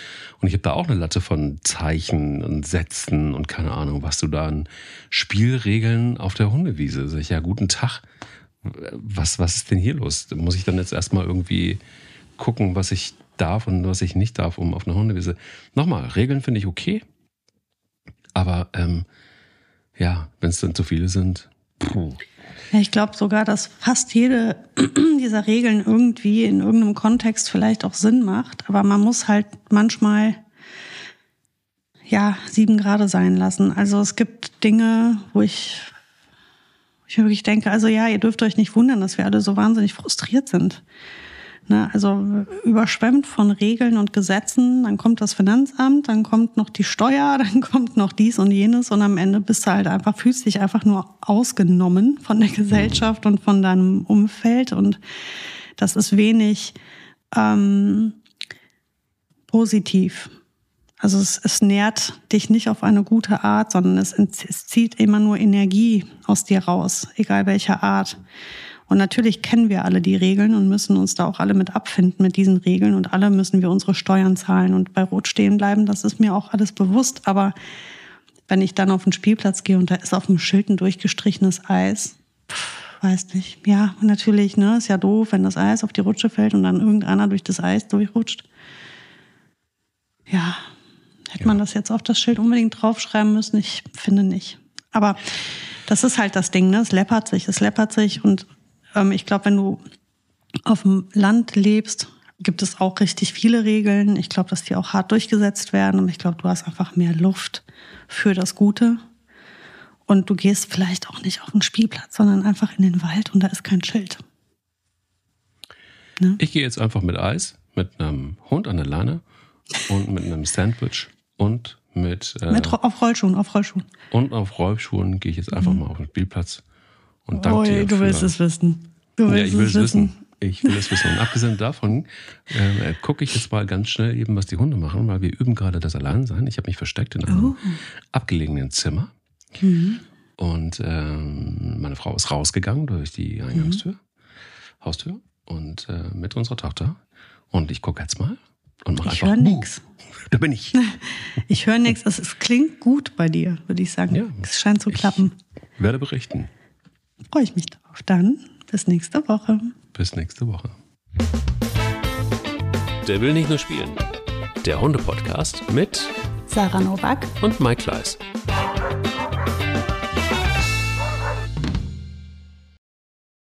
und ich habe da auch eine Latte von Zeichen und Sätzen und keine Ahnung, was du da an Spielregeln auf der Hundewiese. Sag ich, ja, guten Tag. Was, was ist denn hier los? Muss ich dann jetzt erstmal irgendwie gucken, was ich darf und was ich nicht darf, um auf einer Hundewiese. Nochmal, Regeln finde ich okay. Aber ähm, ja, wenn es dann zu viele sind. Puh. Ja, ich glaube sogar, dass fast jede dieser Regeln irgendwie in irgendeinem Kontext vielleicht auch Sinn macht. Aber man muss halt manchmal ja sieben Grade sein lassen. Also es gibt Dinge, wo ich, ich wirklich denke, also ja, ihr dürft euch nicht wundern, dass wir alle so wahnsinnig frustriert sind. Ne, also überschwemmt von Regeln und Gesetzen, dann kommt das Finanzamt, dann kommt noch die Steuer, dann kommt noch dies und jenes und am Ende bist du halt einfach, fühlst dich einfach nur ausgenommen von der Gesellschaft und von deinem Umfeld und das ist wenig ähm, positiv. Also es, es nährt dich nicht auf eine gute Art, sondern es, es zieht immer nur Energie aus dir raus, egal welcher Art. Und natürlich kennen wir alle die Regeln und müssen uns da auch alle mit abfinden mit diesen Regeln und alle müssen wir unsere Steuern zahlen und bei Rot stehen bleiben. Das ist mir auch alles bewusst. Aber wenn ich dann auf den Spielplatz gehe und da ist auf dem Schild ein durchgestrichenes Eis, pff, weiß nicht. Ja, natürlich, ne, ist ja doof, wenn das Eis auf die Rutsche fällt und dann irgendeiner durch das Eis durchrutscht. Ja, hätte ja. man das jetzt auf das Schild unbedingt draufschreiben müssen? Ich finde nicht. Aber das ist halt das Ding, ne? Es läppert sich, es läppert sich. Und ähm, ich glaube, wenn du auf dem Land lebst, gibt es auch richtig viele Regeln. Ich glaube, dass die auch hart durchgesetzt werden. Und ich glaube, du hast einfach mehr Luft für das Gute. Und du gehst vielleicht auch nicht auf den Spielplatz, sondern einfach in den Wald und da ist kein Schild. Ne? Ich gehe jetzt einfach mit Eis, mit einem Hund an der Leine und mit einem Sandwich und mit, äh, mit auf Rollschuhen, auf Rollschuhen. Und auf Rollschuhen gehe ich jetzt einfach mhm. mal auf den Spielplatz und danke oh, dir. Du willst es wissen. Du willst ja, ich will es wissen. wissen. Ich will es wissen. Und abgesehen davon äh, gucke ich jetzt mal ganz schnell eben, was die Hunde machen, weil wir üben gerade das Alleinsein. Ich habe mich versteckt in einem oh. abgelegenen Zimmer. Mhm. Und ähm, meine Frau ist rausgegangen durch die Eingangstür, mhm. Haustür und äh, mit unserer Tochter. Und ich gucke jetzt mal und mache einfach. Ich höre nichts. Da bin ich. Ich höre nichts. Es klingt gut bei dir, würde ich sagen. Ja, es scheint zu klappen. Ich werde berichten. Freue ich mich drauf. Dann bis nächste Woche. Bis nächste Woche. Der will nicht nur spielen. Der Hunde-Podcast mit Sarah Novak und Mike Kleiss.